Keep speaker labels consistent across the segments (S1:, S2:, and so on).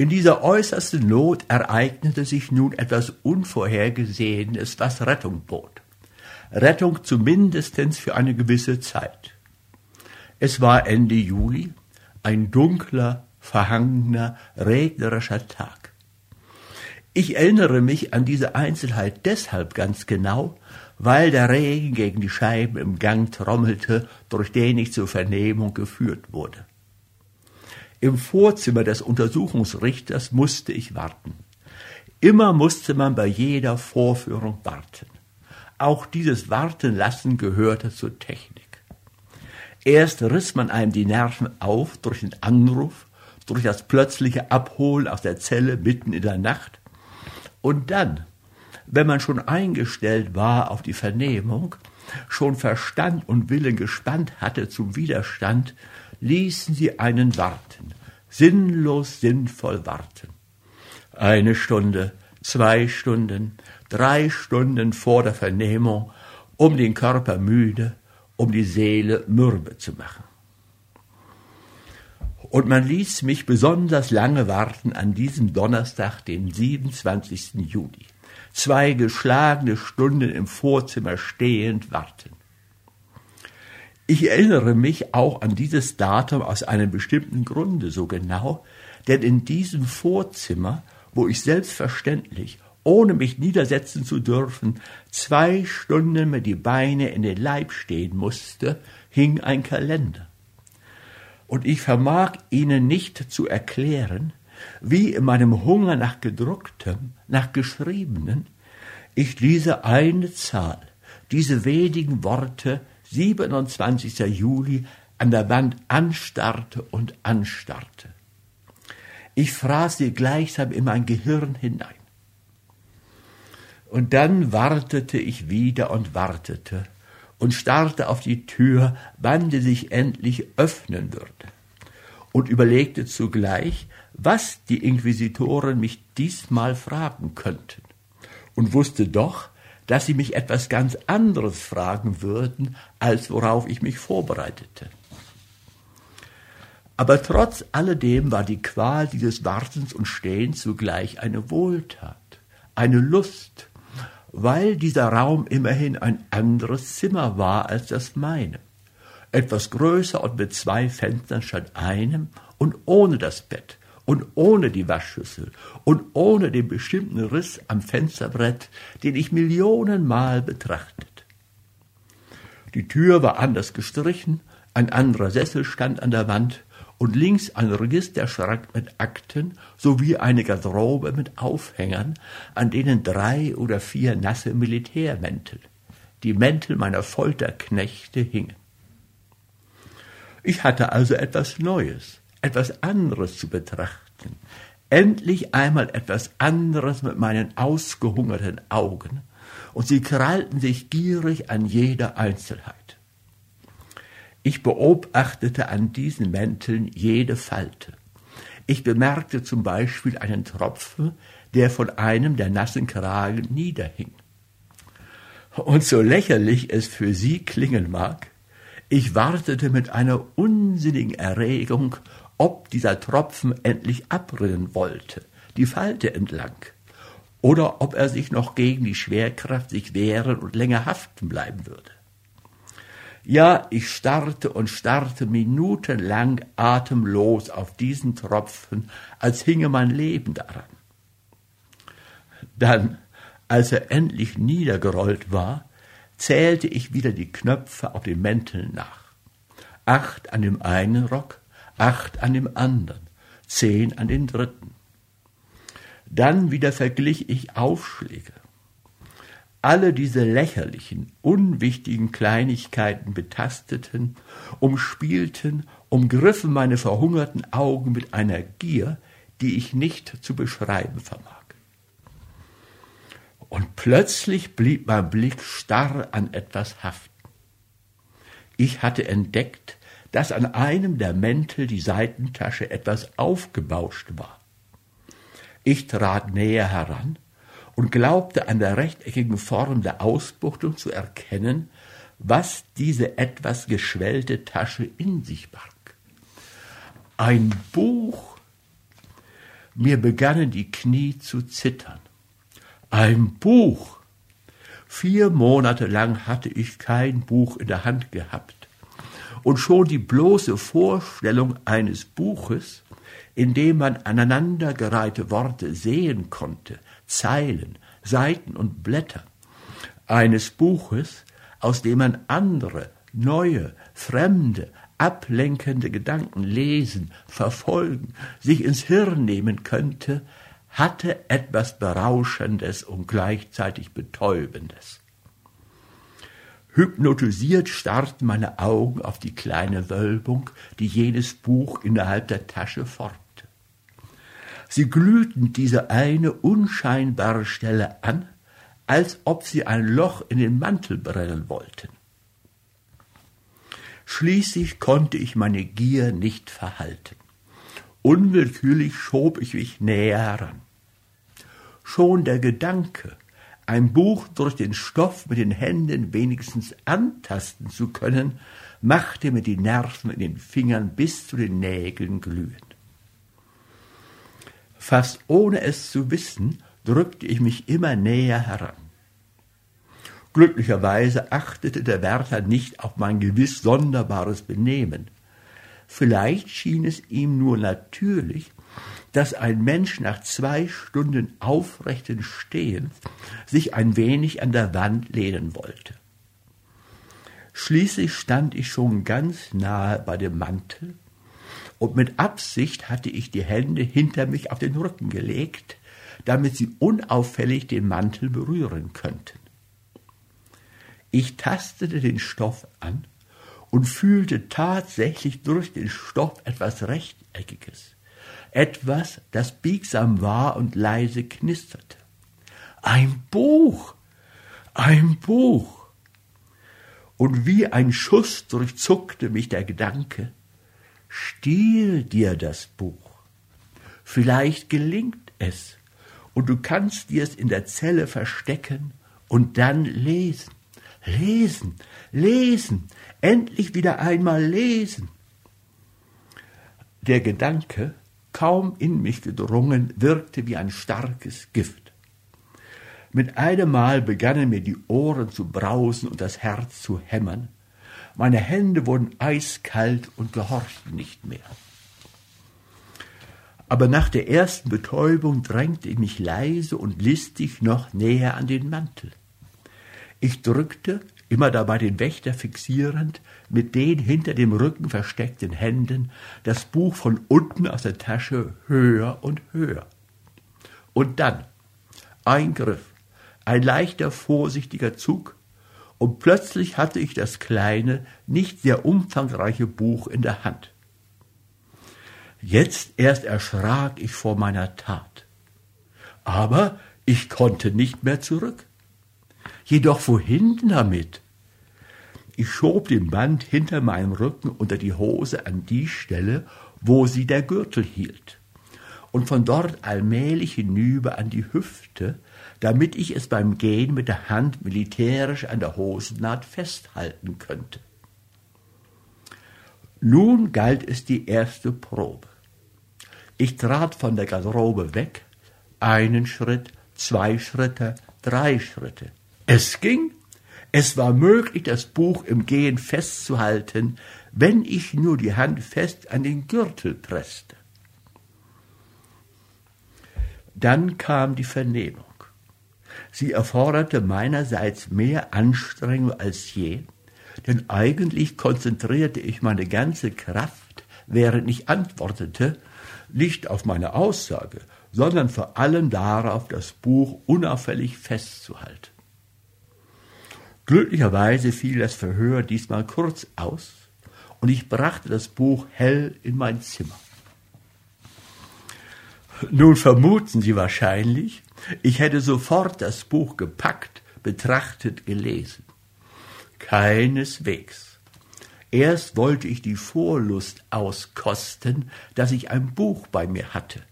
S1: In dieser äußersten Not ereignete sich nun etwas Unvorhergesehenes, was Rettung bot. Rettung zumindestens für eine gewisse Zeit. Es war Ende Juli, ein dunkler, verhangener, regnerischer Tag. Ich erinnere mich an diese Einzelheit deshalb ganz genau, weil der Regen gegen die Scheiben im Gang trommelte, durch den ich zur Vernehmung geführt wurde. Im Vorzimmer des Untersuchungsrichters musste ich warten. Immer musste man bei jeder Vorführung warten. Auch dieses Wartenlassen gehörte zur Technik. Erst riss man einem die Nerven auf durch den Anruf, durch das plötzliche Abholen aus der Zelle mitten in der Nacht. Und dann, wenn man schon eingestellt war auf die Vernehmung, schon Verstand und Willen gespannt hatte zum Widerstand, ließen sie einen warten, sinnlos sinnvoll warten. Eine Stunde, zwei Stunden, drei Stunden vor der Vernehmung, um den Körper müde, um die Seele mürbe zu machen. Und man ließ mich besonders lange warten an diesem Donnerstag, den 27. Juli zwei geschlagene Stunden im Vorzimmer stehend warten. Ich erinnere mich auch an dieses Datum aus einem bestimmten Grunde so genau, denn in diesem Vorzimmer, wo ich selbstverständlich, ohne mich niedersetzen zu dürfen, zwei Stunden mir die Beine in den Leib stehen musste, hing ein Kalender. Und ich vermag Ihnen nicht zu erklären, wie in meinem Hunger nach gedrucktem, nach geschriebenen, ich diese eine Zahl, diese wenigen Worte 27. Juli an der Wand anstarrte und anstarrte. Ich fraß sie gleichsam in mein Gehirn hinein. Und dann wartete ich wieder und wartete und starrte auf die Tür, wann sie sich endlich öffnen würde, und überlegte zugleich, was die Inquisitoren mich diesmal fragen könnten, und wusste doch, dass sie mich etwas ganz anderes fragen würden, als worauf ich mich vorbereitete. Aber trotz alledem war die Qual dieses Wartens und Stehens zugleich eine Wohltat, eine Lust, weil dieser Raum immerhin ein anderes Zimmer war als das meine. Etwas größer und mit zwei Fenstern statt einem und ohne das Bett, und ohne die Waschschüssel und ohne den bestimmten Riss am Fensterbrett, den ich Millionenmal betrachtet. Die Tür war anders gestrichen, ein anderer Sessel stand an der Wand und links ein Registerschrank mit Akten sowie eine Garderobe mit Aufhängern, an denen drei oder vier nasse Militärmäntel, die Mäntel meiner Folterknechte, hingen. Ich hatte also etwas Neues, etwas anderes zu betrachten, endlich einmal etwas anderes mit meinen ausgehungerten Augen, und sie krallten sich gierig an jeder Einzelheit. Ich beobachtete an diesen Mänteln jede Falte. Ich bemerkte zum Beispiel einen Tropfen, der von einem der nassen Kragen niederhing. Und so lächerlich es für Sie klingen mag, ich wartete mit einer unsinnigen Erregung ob dieser Tropfen endlich abrinnen wollte, die Falte entlang, oder ob er sich noch gegen die Schwerkraft sich wehren und länger haften bleiben würde. Ja, ich starrte und starrte minutenlang atemlos auf diesen Tropfen, als hinge mein Leben daran. Dann, als er endlich niedergerollt war, zählte ich wieder die Knöpfe auf den Mänteln nach. Acht an dem einen Rock, acht an dem anderen, zehn an den dritten. Dann wieder verglich ich Aufschläge. Alle diese lächerlichen, unwichtigen Kleinigkeiten betasteten, umspielten, umgriffen meine verhungerten Augen mit einer Gier, die ich nicht zu beschreiben vermag. Und plötzlich blieb mein Blick starr an etwas haften. Ich hatte entdeckt, dass an einem der Mäntel die Seitentasche etwas aufgebauscht war. Ich trat näher heran und glaubte an der rechteckigen Form der Ausbuchtung zu erkennen, was diese etwas geschwellte Tasche in sich barg. Ein Buch. Mir begannen die Knie zu zittern. Ein Buch. Vier Monate lang hatte ich kein Buch in der Hand gehabt. Und schon die bloße Vorstellung eines Buches, in dem man aneinandergereihte Worte sehen konnte, Zeilen, Seiten und Blätter, eines Buches, aus dem man andere, neue, fremde, ablenkende Gedanken lesen, verfolgen, sich ins Hirn nehmen könnte, hatte etwas Berauschendes und gleichzeitig Betäubendes. Hypnotisiert starrten meine Augen auf die kleine Wölbung, die jenes Buch innerhalb der Tasche formte. Sie glühten diese eine unscheinbare Stelle an, als ob sie ein Loch in den Mantel brennen wollten. Schließlich konnte ich meine Gier nicht verhalten. Unwillkürlich schob ich mich näher heran. Schon der Gedanke, ein Buch durch den Stoff mit den Händen wenigstens antasten zu können, machte mir die Nerven in den Fingern bis zu den Nägeln glühen. Fast ohne es zu wissen, drückte ich mich immer näher heran. Glücklicherweise achtete der Wärter nicht auf mein gewiss sonderbares Benehmen. Vielleicht schien es ihm nur natürlich, dass ein Mensch nach zwei Stunden aufrechten Stehens sich ein wenig an der Wand lehnen wollte. Schließlich stand ich schon ganz nahe bei dem Mantel, und mit Absicht hatte ich die Hände hinter mich auf den Rücken gelegt, damit sie unauffällig den Mantel berühren könnten. Ich tastete den Stoff an und fühlte tatsächlich durch den Stoff etwas Rechteckiges, etwas, das biegsam war und leise knisterte. Ein Buch, ein Buch. Und wie ein Schuss durchzuckte mich der Gedanke, stiehl dir das Buch. Vielleicht gelingt es, und du kannst dir es in der Zelle verstecken und dann lesen. Lesen, lesen, endlich wieder einmal lesen. Der Gedanke, kaum in mich gedrungen, wirkte wie ein starkes Gift. Mit einem Mal begannen mir die Ohren zu brausen und das Herz zu hämmern. Meine Hände wurden eiskalt und gehorchten nicht mehr. Aber nach der ersten Betäubung drängte ich mich leise und listig noch näher an den Mantel. Ich drückte, immer dabei den Wächter fixierend, mit den hinter dem Rücken versteckten Händen das Buch von unten aus der Tasche höher und höher. Und dann ein Griff, ein leichter, vorsichtiger Zug, und plötzlich hatte ich das kleine, nicht sehr umfangreiche Buch in der Hand. Jetzt erst erschrak ich vor meiner Tat. Aber ich konnte nicht mehr zurück. Jedoch wohin damit? Ich schob den Band hinter meinem Rücken unter die Hose an die Stelle, wo sie der Gürtel hielt, und von dort allmählich hinüber an die Hüfte, damit ich es beim Gehen mit der Hand militärisch an der Hosennaht festhalten könnte. Nun galt es die erste Probe. Ich trat von der Garderobe weg, einen Schritt, zwei Schritte, drei Schritte. Es ging. Es war möglich, das Buch im Gehen festzuhalten, wenn ich nur die Hand fest an den Gürtel presste. Dann kam die Vernehmung. Sie erforderte meinerseits mehr Anstrengung als je, denn eigentlich konzentrierte ich meine ganze Kraft, während ich antwortete, nicht auf meine Aussage, sondern vor allem darauf, das Buch unauffällig festzuhalten. Glücklicherweise fiel das Verhör diesmal kurz aus, und ich brachte das Buch hell in mein Zimmer. Nun vermuten Sie wahrscheinlich, ich hätte sofort das Buch gepackt, betrachtet, gelesen. Keineswegs. Erst wollte ich die Vorlust auskosten, dass ich ein Buch bei mir hatte.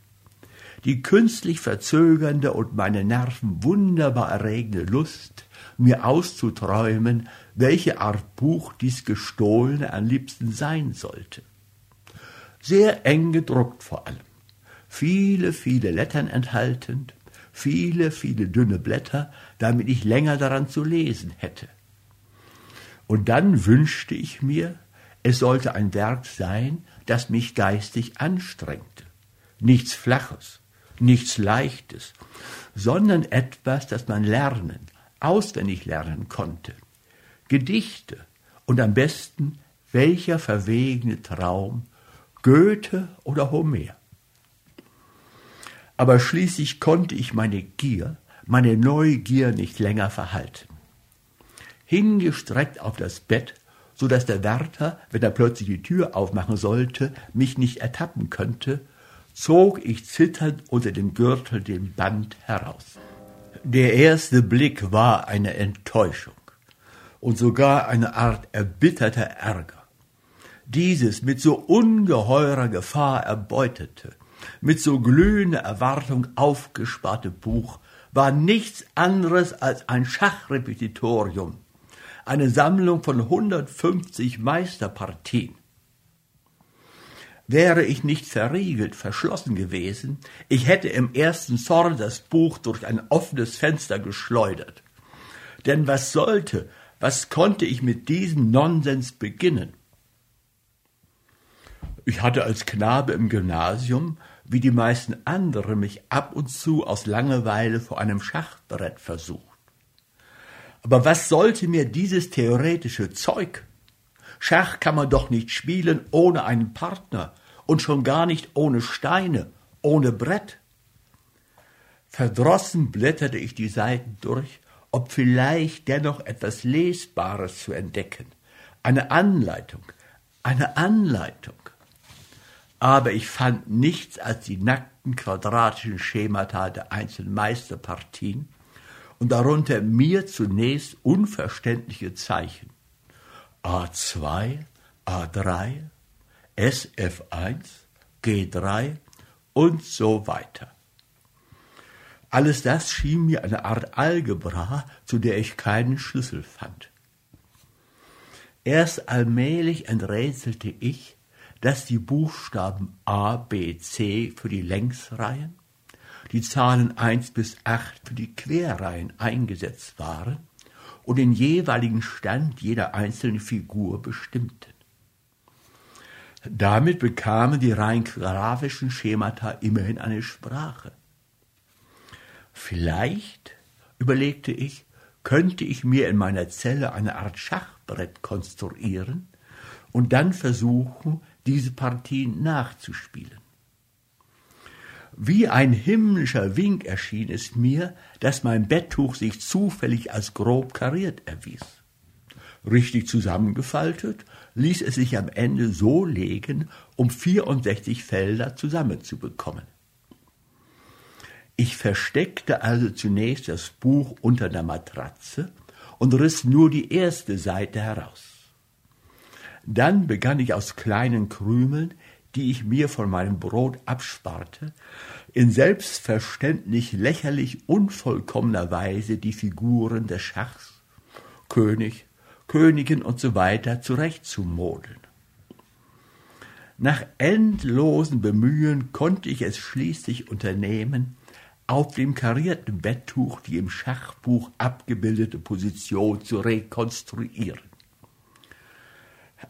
S1: Die künstlich verzögernde und meine Nerven wunderbar erregende Lust, mir auszuträumen, welche Art Buch dies gestohlene am liebsten sein sollte. Sehr eng gedruckt vor allem, viele, viele Lettern enthaltend, viele, viele dünne Blätter, damit ich länger daran zu lesen hätte. Und dann wünschte ich mir, es sollte ein Werk sein, das mich geistig anstrengte. Nichts Flaches, nichts Leichtes, sondern etwas, das man lernen, auswendig lernen konnte. Gedichte und am besten welcher verwegene Traum, Goethe oder Homer. Aber schließlich konnte ich meine Gier, meine Neugier nicht länger verhalten. Hingestreckt auf das Bett, so dass der Wärter, wenn er plötzlich die Tür aufmachen sollte, mich nicht ertappen könnte, zog ich zitternd unter dem Gürtel den Band heraus. Der erste Blick war eine Enttäuschung und sogar eine Art erbitterter Ärger. Dieses mit so ungeheurer Gefahr erbeutete, mit so glühender Erwartung aufgesparte Buch war nichts anderes als ein Schachrepetitorium, eine Sammlung von 150 Meisterpartien. Wäre ich nicht verriegelt, verschlossen gewesen, ich hätte im ersten Zorn das Buch durch ein offenes Fenster geschleudert. Denn was sollte, was konnte ich mit diesem Nonsens beginnen? Ich hatte als Knabe im Gymnasium, wie die meisten anderen, mich ab und zu aus Langeweile vor einem Schachbrett versucht. Aber was sollte mir dieses theoretische Zeug? Schach kann man doch nicht spielen ohne einen Partner und schon gar nicht ohne Steine, ohne Brett. Verdrossen blätterte ich die Seiten durch, ob vielleicht dennoch etwas Lesbares zu entdecken. Eine Anleitung, eine Anleitung. Aber ich fand nichts als die nackten quadratischen Schemata der einzelnen Meisterpartien und darunter mir zunächst unverständliche Zeichen. A2, A3, SF1, G3 und so weiter. Alles das schien mir eine Art Algebra, zu der ich keinen Schlüssel fand. Erst allmählich enträtselte ich, dass die Buchstaben A, B, C für die Längsreihen, die Zahlen 1 bis 8 für die Querreihen eingesetzt waren und den jeweiligen Stand jeder einzelnen Figur bestimmten. Damit bekamen die rein grafischen Schemata immerhin eine Sprache. Vielleicht, überlegte ich, könnte ich mir in meiner Zelle eine Art Schachbrett konstruieren und dann versuchen, diese Partie nachzuspielen. Wie ein himmlischer Wink erschien es mir, dass mein Betttuch sich zufällig als grob kariert erwies. Richtig zusammengefaltet ließ es sich am Ende so legen, um 64 Felder zusammenzubekommen. Ich versteckte also zunächst das Buch unter der Matratze und riss nur die erste Seite heraus. Dann begann ich aus kleinen Krümeln, die ich mir von meinem Brot absparte, in selbstverständlich lächerlich unvollkommener Weise die Figuren des Schachs, König, Königin und so zurechtzumodeln. Nach endlosen Bemühen konnte ich es schließlich unternehmen, auf dem karierten Betttuch die im Schachbuch abgebildete Position zu rekonstruieren.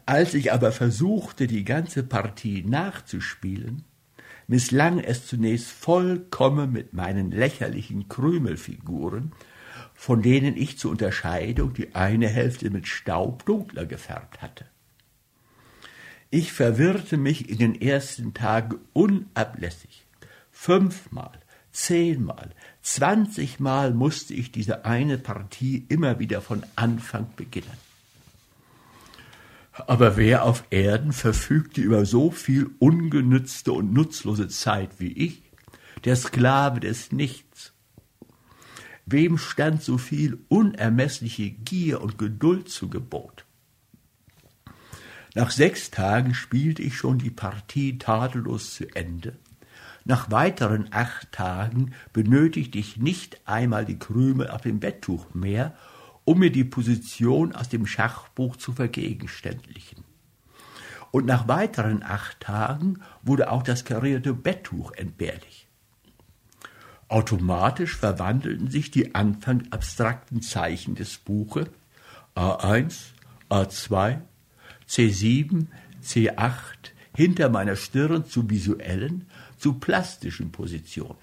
S1: Als ich aber versuchte, die ganze Partie nachzuspielen, misslang es zunächst vollkommen mit meinen lächerlichen Krümelfiguren, von denen ich zur Unterscheidung die eine Hälfte mit Staub dunkler gefärbt hatte. Ich verwirrte mich in den ersten Tagen unablässig. Fünfmal, Zehnmal, zwanzigmal musste ich diese eine Partie immer wieder von Anfang beginnen. Aber wer auf Erden verfügte über so viel ungenützte und nutzlose Zeit wie ich, der Sklave des Nichts? Wem stand so viel unermessliche Gier und Geduld zu Gebot? Nach sechs Tagen spielte ich schon die Partie tadellos zu Ende nach weiteren acht Tagen benötigte ich nicht einmal die Krümel auf dem Betttuch mehr, um mir die Position aus dem Schachbuch zu vergegenständlichen. und nach weiteren acht Tagen wurde auch das karierte Betttuch entbehrlich. Automatisch verwandelten sich die anfang abstrakten Zeichen des Buches A1, A2, C7, C8 hinter meiner Stirn zu visuellen, zu plastischen Positionen.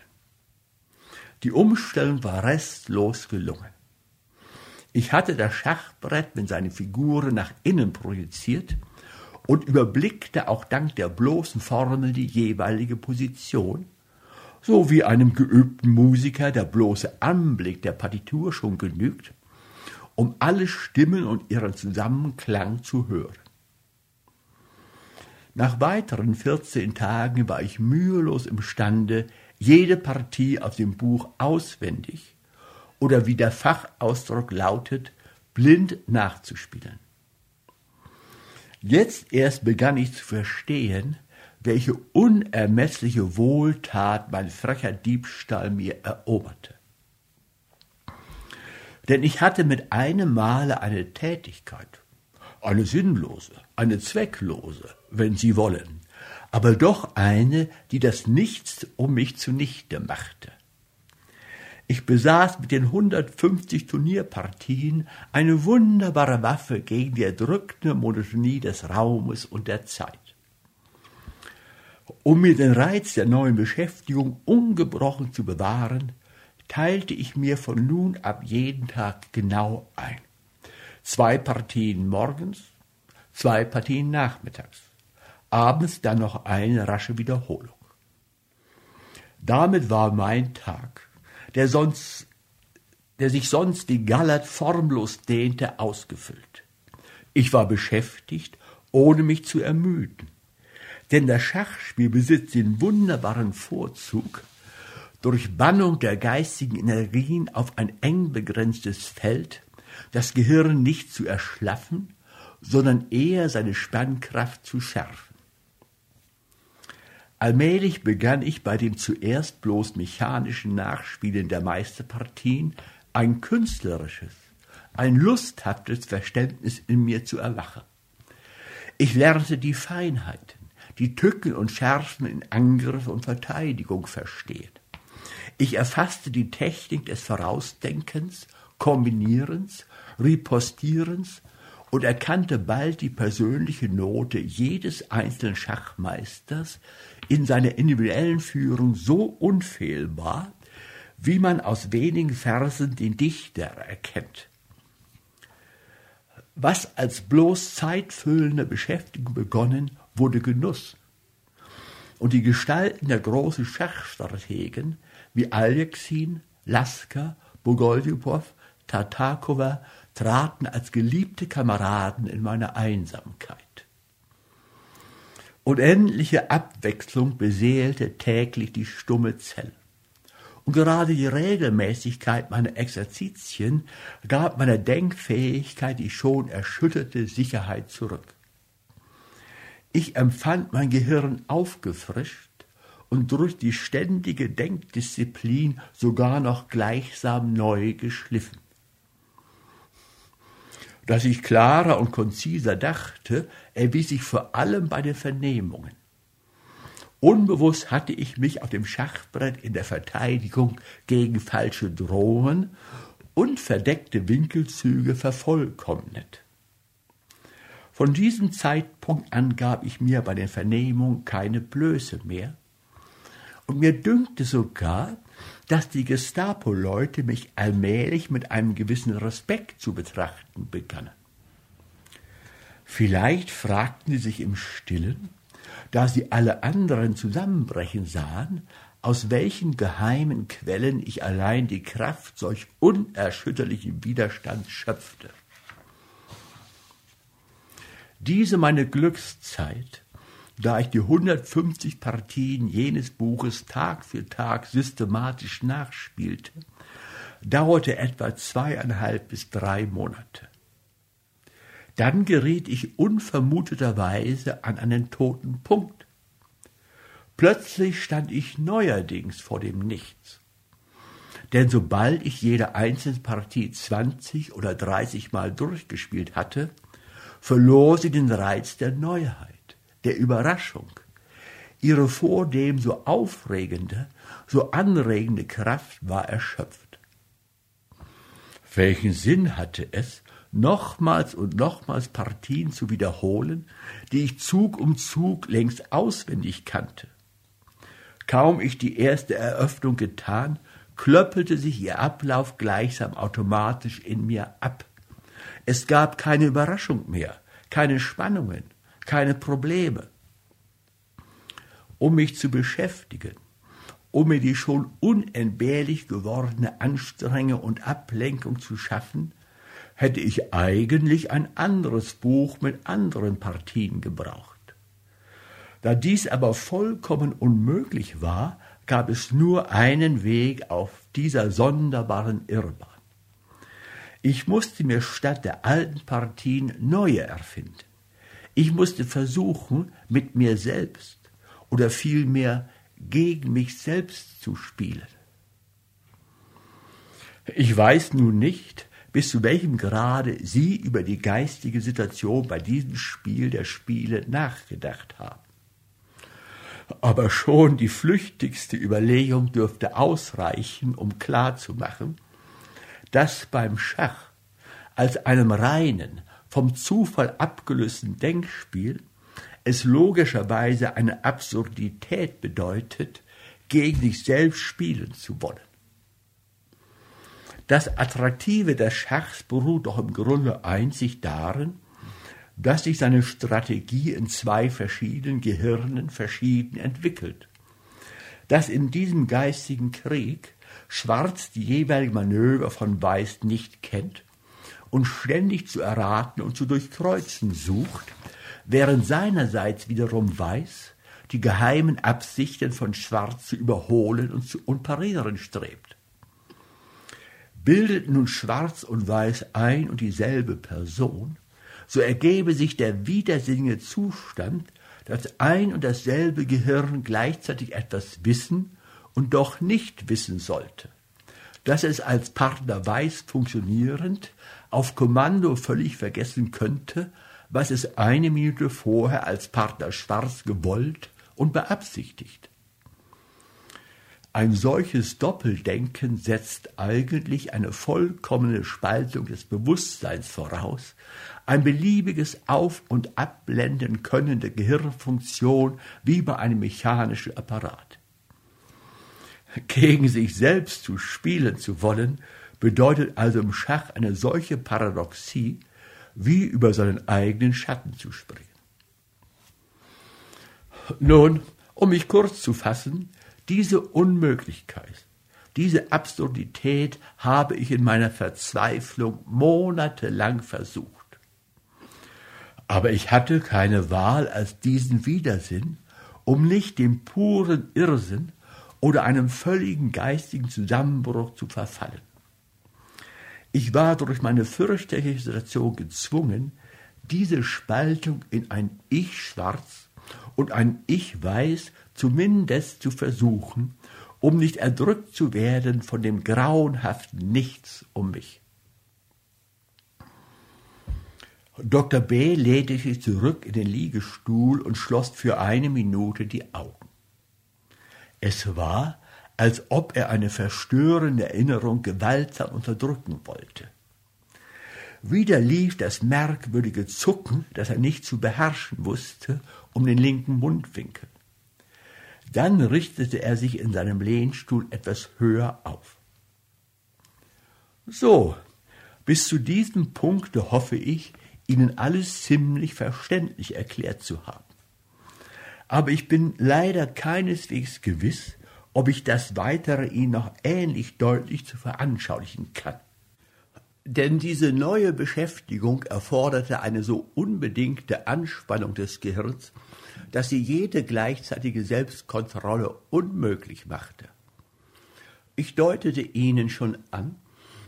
S1: Die Umstellung war restlos gelungen. Ich hatte das Schachbrett mit seinen Figuren nach innen projiziert und überblickte auch dank der bloßen Formel die jeweilige Position, so wie einem geübten Musiker der bloße Anblick der Partitur schon genügt, um alle Stimmen und ihren Zusammenklang zu hören. Nach weiteren 14 Tagen war ich mühelos imstande, jede Partie aus dem Buch auswendig oder wie der Fachausdruck lautet, blind nachzuspielen. Jetzt erst begann ich zu verstehen, welche unermessliche Wohltat mein frecher Diebstahl mir eroberte. Denn ich hatte mit einem Male eine Tätigkeit, eine sinnlose, eine zwecklose, wenn Sie wollen, aber doch eine, die das Nichts um mich zunichte machte. Ich besaß mit den 150 Turnierpartien eine wunderbare Waffe gegen die erdrückende Monotonie des Raumes und der Zeit. Um mir den Reiz der neuen Beschäftigung ungebrochen zu bewahren, teilte ich mir von nun ab jeden Tag genau ein. Zwei Partien morgens, zwei Partien nachmittags, abends dann noch eine rasche Wiederholung. Damit war mein Tag, der sonst, der sich sonst wie Gallert formlos dehnte, ausgefüllt. Ich war beschäftigt, ohne mich zu ermüden. Denn das Schachspiel besitzt den wunderbaren Vorzug, durch Bannung der geistigen Energien auf ein eng begrenztes Feld das Gehirn nicht zu erschlaffen, sondern eher seine Spannkraft zu schärfen. Allmählich begann ich bei dem zuerst bloß mechanischen Nachspielen der Meisterpartien ein künstlerisches, ein lusthaftes Verständnis in mir zu erwachen. Ich lernte die Feinheiten, die Tücken und Schärfen in Angriff und Verteidigung verstehen. Ich erfasste die Technik des Vorausdenkens, Kombinierens, Ripostierens und erkannte bald die persönliche Note jedes einzelnen Schachmeisters in seiner individuellen Führung so unfehlbar, wie man aus wenigen Versen den Dichter erkennt. Was als bloß zeitfüllende Beschäftigung begonnen, wurde Genuss. Und die Gestalten der großen Schachstrategen wie Alexin, Lasker, Bogoljubov, Tartakova traten als geliebte Kameraden in meine Einsamkeit. Unendliche Abwechslung beseelte täglich die stumme Zelle. Und gerade die Regelmäßigkeit meiner Exerzitien gab meiner Denkfähigkeit die schon erschütterte Sicherheit zurück. Ich empfand mein Gehirn aufgefrischt und durch die ständige Denkdisziplin sogar noch gleichsam neu geschliffen. Dass ich klarer und konziser dachte, erwies sich vor allem bei den Vernehmungen. Unbewusst hatte ich mich auf dem Schachbrett in der Verteidigung gegen falsche Drohungen und verdeckte Winkelzüge vervollkommnet. Von diesem Zeitpunkt an gab ich mir bei den Vernehmungen keine Blöße mehr, und mir dünkte sogar, dass die Gestapo-Leute mich allmählich mit einem gewissen Respekt zu betrachten begannen. Vielleicht fragten sie sich im stillen, da sie alle anderen zusammenbrechen sahen, aus welchen geheimen Quellen ich allein die Kraft solch unerschütterlichen Widerstands schöpfte. Diese meine Glückszeit da ich die 150 Partien jenes Buches Tag für Tag systematisch nachspielte, dauerte etwa zweieinhalb bis drei Monate. Dann geriet ich unvermuteterweise an einen toten Punkt. Plötzlich stand ich neuerdings vor dem Nichts. Denn sobald ich jede einzelne Partie zwanzig oder dreißig Mal durchgespielt hatte, verlor sie den Reiz der Neuheit der Überraschung. Ihre vordem so aufregende, so anregende Kraft war erschöpft. Welchen Sinn hatte es, nochmals und nochmals Partien zu wiederholen, die ich Zug um Zug längst auswendig kannte? Kaum ich die erste Eröffnung getan, klöppelte sich ihr Ablauf gleichsam automatisch in mir ab. Es gab keine Überraschung mehr, keine Spannungen, keine Probleme. Um mich zu beschäftigen, um mir die schon unentbehrlich gewordene Anstrengung und Ablenkung zu schaffen, hätte ich eigentlich ein anderes Buch mit anderen Partien gebraucht. Da dies aber vollkommen unmöglich war, gab es nur einen Weg auf dieser sonderbaren Irrbahn. Ich musste mir statt der alten Partien neue erfinden. Ich musste versuchen, mit mir selbst oder vielmehr gegen mich selbst zu spielen. Ich weiß nun nicht, bis zu welchem Grade Sie über die geistige Situation bei diesem Spiel der Spiele nachgedacht haben. Aber schon die flüchtigste Überlegung dürfte ausreichen, um klarzumachen, dass beim Schach als einem reinen, vom Zufall abgelösten Denkspiel es logischerweise eine Absurdität bedeutet, gegen sich selbst spielen zu wollen. Das Attraktive des Schachs beruht doch im Grunde einzig darin, dass sich seine Strategie in zwei verschiedenen Gehirnen verschieden entwickelt. Dass in diesem geistigen Krieg Schwarz die jeweiligen Manöver von Weiß nicht kennt und ständig zu erraten und zu durchkreuzen sucht, während seinerseits wiederum Weiß die geheimen Absichten von Schwarz zu überholen und zu und parieren strebt. Bildet nun Schwarz und Weiß ein und dieselbe Person, so ergebe sich der widersinnige Zustand, dass ein und dasselbe Gehirn gleichzeitig etwas wissen und doch nicht wissen sollte, dass es als Partner weiß funktionierend auf Kommando völlig vergessen könnte, was es eine Minute vorher als Partner schwarz gewollt und beabsichtigt. Ein solches Doppeldenken setzt eigentlich eine vollkommene Spaltung des Bewusstseins voraus, ein beliebiges Auf- und Abblenden können der Gehirnfunktion wie bei einem mechanischen Apparat. Gegen sich selbst zu spielen zu wollen, bedeutet also im Schach eine solche Paradoxie, wie über seinen eigenen Schatten zu springen. Nun, um mich kurz zu fassen, diese Unmöglichkeit, diese Absurdität habe ich in meiner Verzweiflung monatelang versucht. Aber ich hatte keine Wahl als diesen Widersinn, um nicht dem puren Irrsinn oder einem völligen geistigen Zusammenbruch zu verfallen. Ich war durch meine fürchterliche Situation gezwungen, diese Spaltung in ein Ich schwarz und ein Ich weiß zumindest zu versuchen, um nicht erdrückt zu werden von dem grauenhaften Nichts um mich. Dr. B. lehnte sich zurück in den Liegestuhl und schloss für eine Minute die Augen. Es war, als ob er eine verstörende Erinnerung gewaltsam unterdrücken wollte. Wieder lief das merkwürdige Zucken, das er nicht zu beherrschen wusste, um den linken Mundwinkel. Dann richtete er sich in seinem Lehnstuhl etwas höher auf. So, bis zu diesem Punkte hoffe ich, Ihnen alles ziemlich verständlich erklärt zu haben. Aber ich bin leider keineswegs gewiss, ob ich das Weitere Ihnen noch ähnlich deutlich zu veranschaulichen kann. Denn diese neue Beschäftigung erforderte eine so unbedingte Anspannung des Gehirns, dass sie jede gleichzeitige Selbstkontrolle unmöglich machte. Ich deutete Ihnen schon an,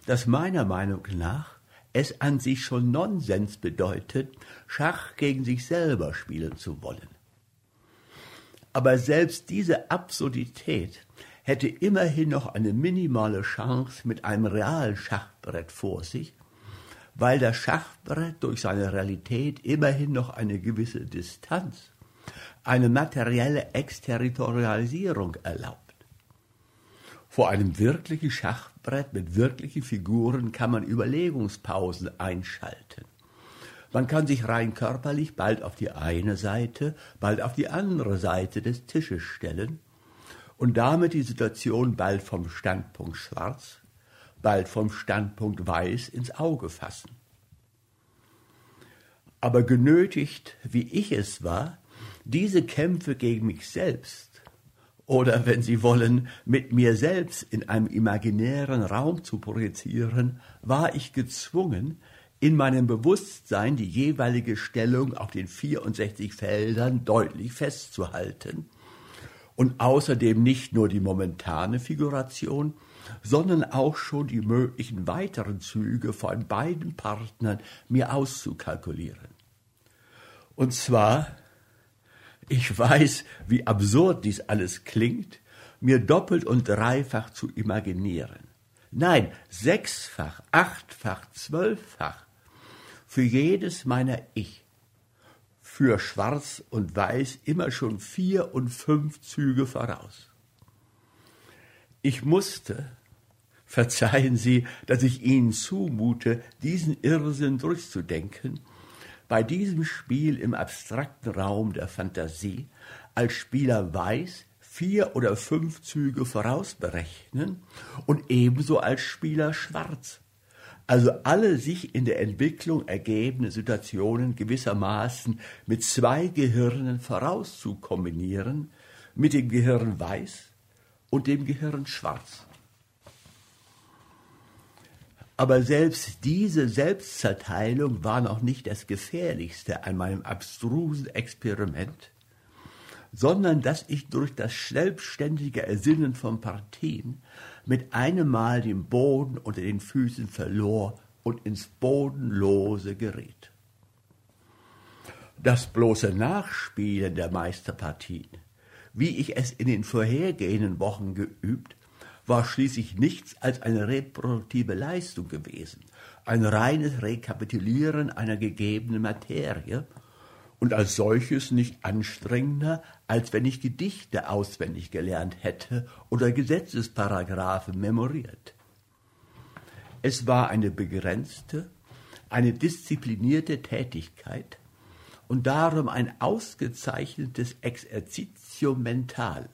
S1: dass meiner Meinung nach es an sich schon Nonsens bedeutet, Schach gegen sich selber spielen zu wollen. Aber selbst diese Absurdität hätte immerhin noch eine minimale Chance mit einem realen Schachbrett vor sich, weil das Schachbrett durch seine Realität immerhin noch eine gewisse Distanz eine materielle Exterritorialisierung erlaubt. Vor einem wirklichen Schachbrett mit wirklichen Figuren kann man Überlegungspausen einschalten. Man kann sich rein körperlich bald auf die eine Seite, bald auf die andere Seite des Tisches stellen und damit die Situation bald vom Standpunkt schwarz, bald vom Standpunkt weiß ins Auge fassen. Aber genötigt, wie ich es war, diese Kämpfe gegen mich selbst oder, wenn Sie wollen, mit mir selbst in einem imaginären Raum zu projizieren, war ich gezwungen, in meinem Bewusstsein die jeweilige Stellung auf den 64 Feldern deutlich festzuhalten und außerdem nicht nur die momentane Figuration, sondern auch schon die möglichen weiteren Züge von beiden Partnern mir auszukalkulieren. Und zwar, ich weiß, wie absurd dies alles klingt, mir doppelt und dreifach zu imaginieren. Nein, sechsfach, achtfach, zwölffach für jedes meiner Ich, für Schwarz und Weiß immer schon vier und fünf Züge voraus. Ich musste, verzeihen Sie, dass ich Ihnen zumute, diesen Irrsinn durchzudenken, bei diesem Spiel im abstrakten Raum der Fantasie als Spieler weiß, vier oder fünf Züge vorausberechnen und ebenso als Spieler schwarz also alle sich in der Entwicklung ergebenden Situationen gewissermaßen mit zwei Gehirnen vorauszukombinieren, mit dem Gehirn weiß und dem Gehirn schwarz. Aber selbst diese Selbstzerteilung war noch nicht das Gefährlichste an meinem abstrusen Experiment, sondern dass ich durch das selbstständige Ersinnen von Partien mit einem Mal den Boden unter den Füßen verlor und ins Bodenlose geriet. Das bloße Nachspielen der Meisterpartien, wie ich es in den vorhergehenden Wochen geübt, war schließlich nichts als eine reproduktive Leistung gewesen, ein reines Rekapitulieren einer gegebenen Materie und als solches nicht anstrengender, als wenn ich Gedichte auswendig gelernt hätte oder Gesetzesparagraphen memoriert. Es war eine begrenzte, eine disziplinierte Tätigkeit und darum ein ausgezeichnetes Exerzitio mental.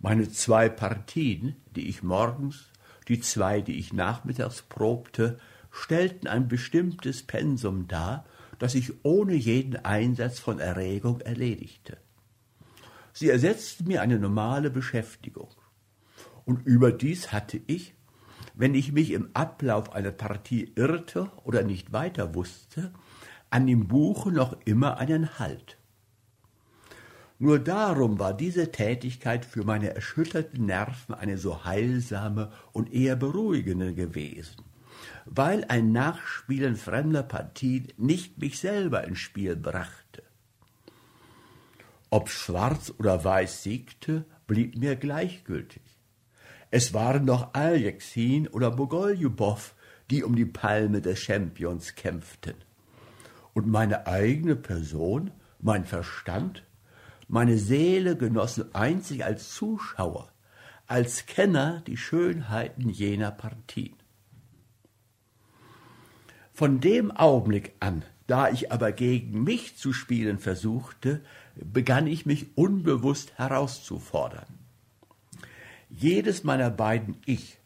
S1: Meine zwei Partien, die ich morgens, die zwei, die ich nachmittags probte, stellten ein bestimmtes Pensum dar das ich ohne jeden Einsatz von Erregung erledigte. Sie ersetzten mir eine normale Beschäftigung. Und überdies hatte ich, wenn ich mich im Ablauf einer Partie irrte oder nicht weiter wusste, an dem Buche noch immer einen Halt. Nur darum war diese Tätigkeit für meine erschütterten Nerven eine so heilsame und eher beruhigende gewesen weil ein Nachspielen fremder Partien nicht mich selber ins Spiel brachte. Ob schwarz oder weiß siegte, blieb mir gleichgültig. Es waren doch Aljeksin oder Bogoljubow, die um die Palme des Champions kämpften. Und meine eigene Person, mein Verstand, meine Seele genossen einzig als Zuschauer, als Kenner die Schönheiten jener Partien. Von dem Augenblick an, da ich aber gegen mich zu spielen versuchte, begann ich mich unbewusst herauszufordern. Jedes meiner beiden Ich,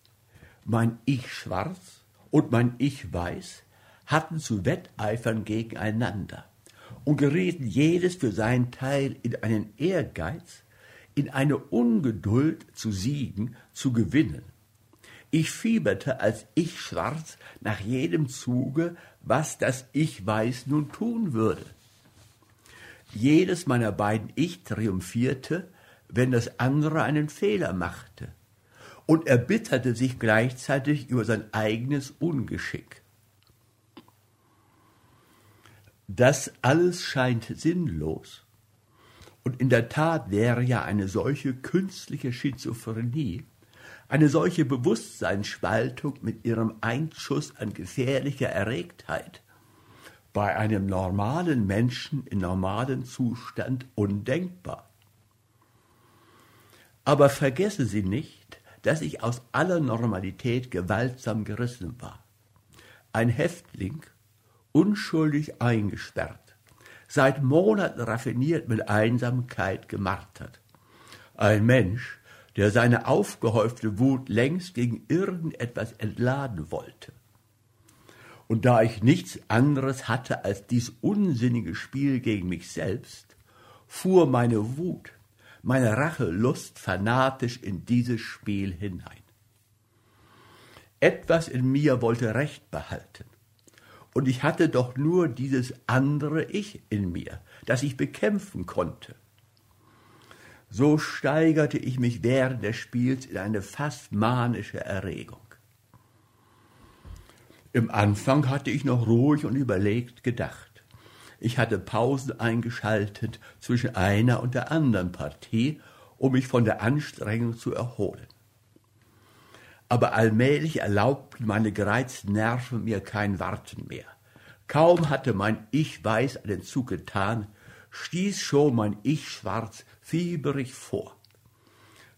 S1: mein Ich schwarz und mein Ich weiß, hatten zu wetteifern gegeneinander und gerieten jedes für seinen Teil in einen Ehrgeiz, in eine Ungeduld zu siegen, zu gewinnen ich fieberte als Ich schwarz nach jedem Zuge, was das Ich weiß nun tun würde. Jedes meiner beiden Ich triumphierte, wenn das andere einen Fehler machte und erbitterte sich gleichzeitig über sein eigenes Ungeschick. Das alles scheint sinnlos. Und in der Tat wäre ja eine solche künstliche Schizophrenie eine solche Bewusstseinsspaltung mit ihrem Einschuss an gefährlicher Erregtheit bei einem normalen Menschen in normalen Zustand undenkbar. Aber vergesse Sie nicht, dass ich aus aller Normalität gewaltsam gerissen war. Ein Häftling, unschuldig eingesperrt, seit Monaten raffiniert mit Einsamkeit gemartert. Ein Mensch, der seine aufgehäufte Wut längst gegen irgendetwas entladen wollte. Und da ich nichts anderes hatte als dies unsinnige Spiel gegen mich selbst, fuhr meine Wut, meine Rachelust fanatisch in dieses Spiel hinein. Etwas in mir wollte Recht behalten. Und ich hatte doch nur dieses andere Ich in mir, das ich bekämpfen konnte. So steigerte ich mich während des Spiels in eine fast manische Erregung. Im Anfang hatte ich noch ruhig und überlegt gedacht. Ich hatte Pausen eingeschaltet zwischen einer und der anderen Partie, um mich von der Anstrengung zu erholen. Aber allmählich erlaubten meine gereizten Nerven mir kein Warten mehr. Kaum hatte mein Ich weiß einen Zug getan, stieß schon mein Ich schwarz fieberig vor.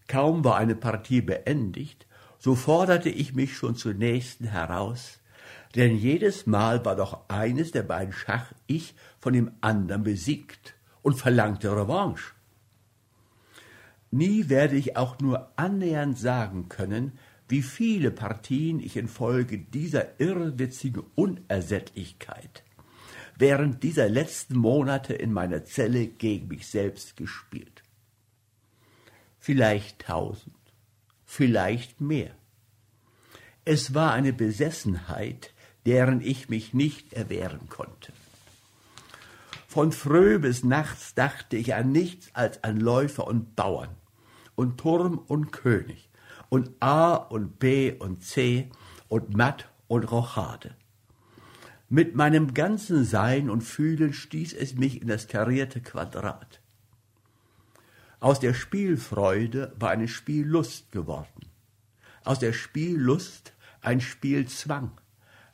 S1: Kaum war eine Partie beendigt, so forderte ich mich schon zur nächsten heraus, denn jedes Mal war doch eines der beiden Schach ich von dem anderen besiegt und verlangte Revanche. Nie werde ich auch nur annähernd sagen können, wie viele Partien ich infolge dieser irrwitzigen Unersättlichkeit während dieser letzten Monate in meiner Zelle gegen mich selbst gespielt. Vielleicht tausend, vielleicht mehr. Es war eine Besessenheit, deren ich mich nicht erwehren konnte. Von früh bis nachts dachte ich an nichts als an Läufer und Bauern und Turm und König und A und B und C und Matt und Rochade. Mit meinem ganzen Sein und Fühlen stieß es mich in das karierte Quadrat. Aus der Spielfreude war eine Spiellust geworden. Aus der Spiellust ein Spielzwang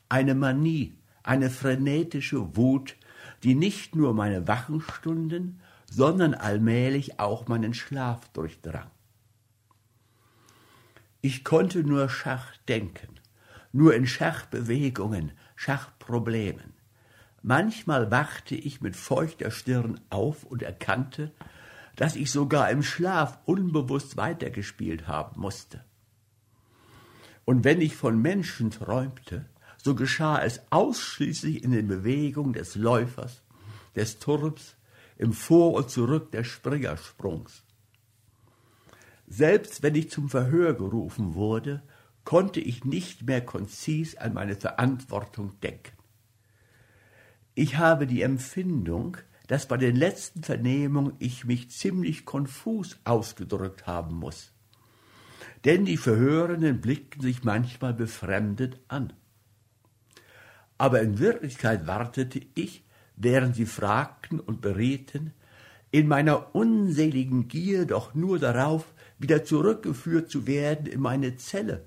S1: eine Manie, eine frenetische Wut, die nicht nur meine wachen Stunden, sondern allmählich auch meinen Schlaf durchdrang. Ich konnte nur Schach denken, nur in Schachbewegungen, Schachproblemen. Manchmal wachte ich mit feuchter Stirn auf und erkannte, dass ich sogar im Schlaf unbewusst weitergespielt haben musste. Und wenn ich von Menschen träumte, so geschah es ausschließlich in den Bewegungen des Läufers, des Turms, im Vor- und Zurück des Springersprungs. Selbst wenn ich zum Verhör gerufen wurde, konnte ich nicht mehr konzis an meine Verantwortung denken. Ich habe die Empfindung, dass bei den letzten Vernehmungen ich mich ziemlich konfus ausgedrückt haben muss. Denn die Verhörenden blickten sich manchmal befremdet an aber in Wirklichkeit wartete ich, während sie fragten und berieten, in meiner unseligen Gier doch nur darauf, wieder zurückgeführt zu werden in meine Zelle,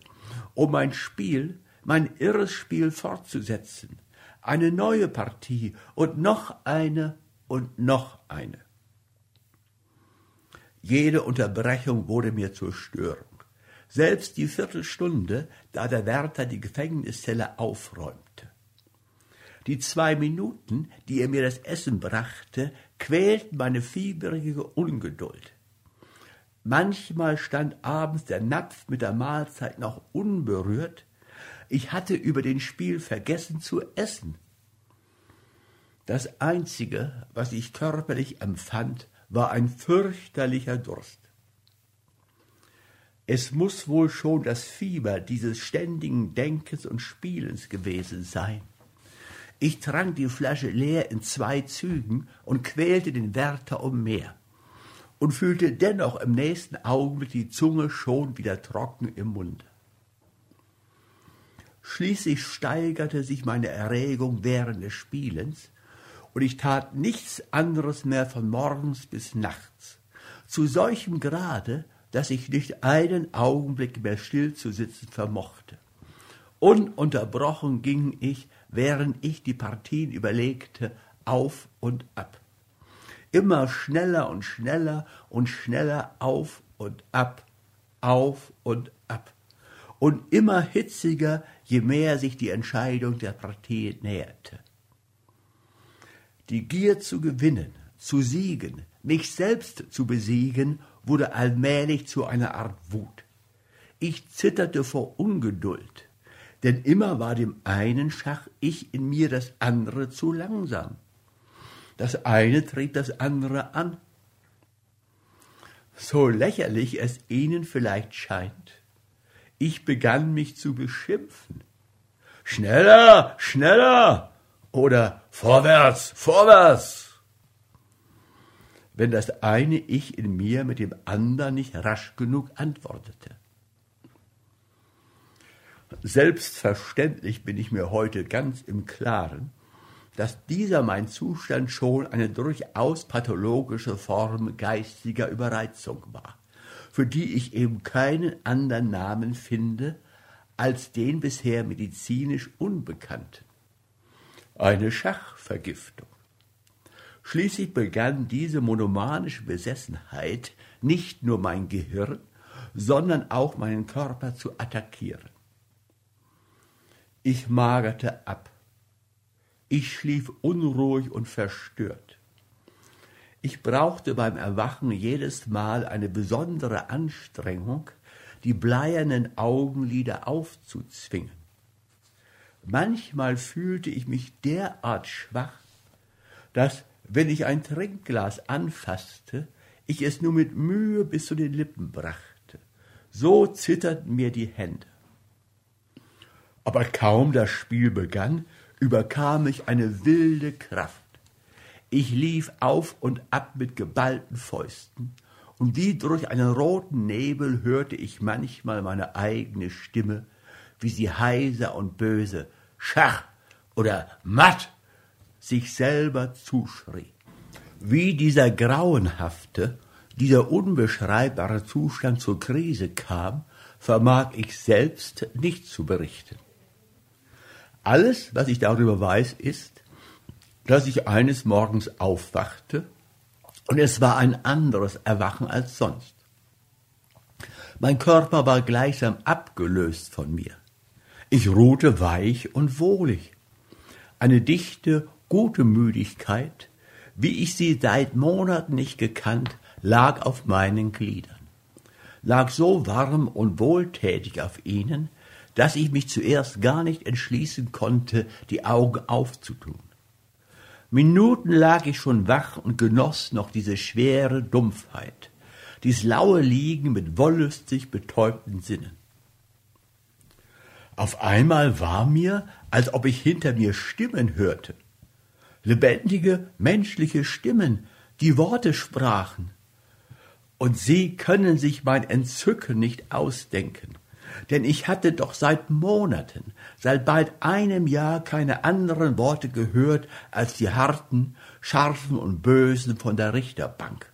S1: um mein Spiel, mein irres Spiel fortzusetzen, eine neue Partie und noch eine und noch eine. Jede Unterbrechung wurde mir zur Störung. Selbst die Viertelstunde, da der Wärter die Gefängniszelle aufräumte. Die zwei Minuten, die er mir das Essen brachte, quälten meine fieberige Ungeduld. Manchmal stand abends der Napf mit der Mahlzeit noch unberührt. Ich hatte über den Spiel vergessen zu essen. Das Einzige, was ich körperlich empfand, war ein fürchterlicher Durst. Es muss wohl schon das Fieber dieses ständigen Denkens und Spielens gewesen sein. Ich trank die Flasche leer in zwei Zügen und quälte den Wärter um mehr und fühlte dennoch im nächsten Augenblick die Zunge schon wieder trocken im Munde. Schließlich steigerte sich meine Erregung während des Spielens, und ich tat nichts anderes mehr von morgens bis nachts, zu solchem Grade, dass ich nicht einen Augenblick mehr still zu sitzen vermochte Ununterbrochen ging ich, während ich die Partien überlegte, auf und ab. Immer schneller und schneller und schneller auf und ab, auf und ab. Und immer hitziger, je mehr sich die Entscheidung der Partie näherte. Die Gier zu gewinnen, zu siegen, mich selbst zu besiegen, wurde allmählich zu einer Art Wut. Ich zitterte vor Ungeduld, denn immer war dem einen Schach ich in mir das andere zu langsam. Das eine trieb das andere an. So lächerlich es Ihnen vielleicht scheint, ich begann mich zu beschimpfen. Schneller, schneller oder vorwärts, vorwärts. Wenn das eine Ich in mir mit dem anderen nicht rasch genug antwortete. Selbstverständlich bin ich mir heute ganz im Klaren, dass dieser mein Zustand schon eine durchaus pathologische Form geistiger Überreizung war, für die ich eben keinen anderen Namen finde als den bisher medizinisch unbekannten. Eine Schachvergiftung. Schließlich begann diese monomanische Besessenheit nicht nur mein Gehirn, sondern auch meinen Körper zu attackieren. Ich magerte ab. Ich schlief unruhig und verstört. Ich brauchte beim Erwachen jedes Mal eine besondere Anstrengung, die bleiernen Augenlider aufzuzwingen. Manchmal fühlte ich mich derart schwach, dass, wenn ich ein Trinkglas anfasste, ich es nur mit Mühe bis zu den Lippen brachte. So zitterten mir die Hände. Aber kaum das Spiel begann, überkam mich eine wilde Kraft. Ich lief auf und ab mit geballten Fäusten, und wie durch einen roten Nebel hörte ich manchmal meine eigene Stimme, wie sie heiser und böse Schach oder Matt sich selber zuschrie. Wie dieser grauenhafte, dieser unbeschreibbare Zustand zur Krise kam, vermag ich selbst nicht zu berichten. Alles, was ich darüber weiß, ist, dass ich eines Morgens aufwachte und es war ein anderes Erwachen als sonst. Mein Körper war gleichsam abgelöst von mir. Ich ruhte weich und wohlig. Eine dichte, gute Müdigkeit, wie ich sie seit Monaten nicht gekannt, lag auf meinen Gliedern, lag so warm und wohltätig auf ihnen, dass ich mich zuerst gar nicht entschließen konnte, die Augen aufzutun. Minuten lag ich schon wach und genoss noch diese schwere Dumpfheit, dies laue Liegen mit wollüstig betäubten Sinnen. Auf einmal war mir, als ob ich hinter mir Stimmen hörte. Lebendige, menschliche Stimmen, die Worte sprachen. Und sie können sich mein Entzücken nicht ausdenken denn ich hatte doch seit Monaten, seit bald einem Jahr keine anderen Worte gehört als die harten, scharfen und bösen von der Richterbank.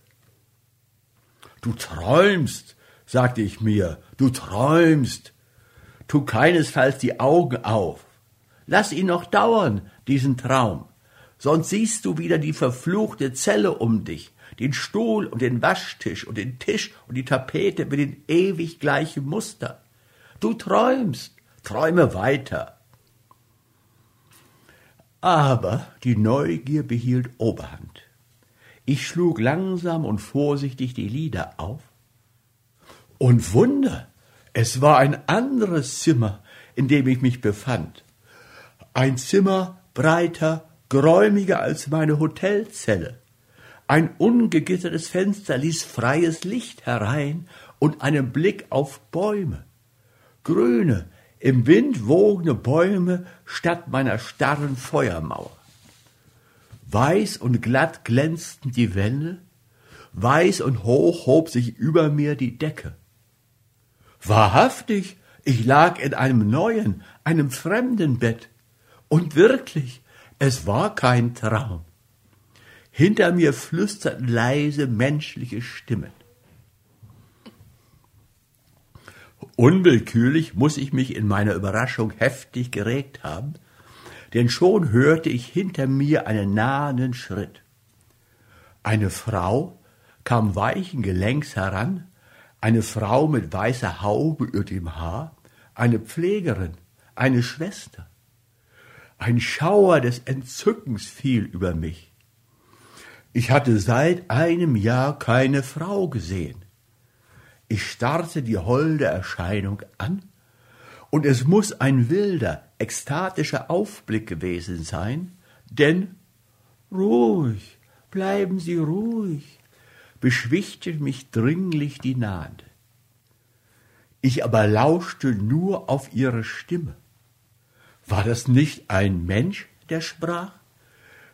S1: Du träumst, sagte ich mir, du träumst. Tu keinesfalls die Augen auf. Lass ihn noch dauern, diesen Traum, sonst siehst du wieder die verfluchte Zelle um dich, den Stuhl und den Waschtisch und den Tisch und die Tapete mit den ewig gleichen Muster. Du träumst, träume weiter. Aber die Neugier behielt Oberhand. Ich schlug langsam und vorsichtig die Lider auf. Und Wunder, es war ein anderes Zimmer, in dem ich mich befand. Ein Zimmer breiter, geräumiger als meine Hotelzelle. Ein ungegittertes Fenster ließ freies Licht herein und einen Blick auf Bäume grüne, im Wind wogende Bäume statt meiner starren Feuermauer. Weiß und glatt glänzten die Wände, weiß und hoch hob sich über mir die Decke. Wahrhaftig, ich lag in einem neuen, einem fremden Bett, und wirklich, es war kein Traum. Hinter mir flüsterten leise menschliche Stimmen. Unwillkürlich muss ich mich in meiner Überraschung heftig geregt haben, denn schon hörte ich hinter mir einen nahenden Schritt. Eine Frau kam weichen Gelenks heran, eine Frau mit weißer Haube über dem Haar, eine Pflegerin, eine Schwester. Ein Schauer des Entzückens fiel über mich. Ich hatte seit einem Jahr keine Frau gesehen. Ich starrte die holde Erscheinung an, und es muss ein wilder, ekstatischer Aufblick gewesen sein, denn ruhig, bleiben Sie ruhig, beschwichtigte mich dringlich die Nahende. Ich aber lauschte nur auf ihre Stimme. War das nicht ein Mensch, der sprach?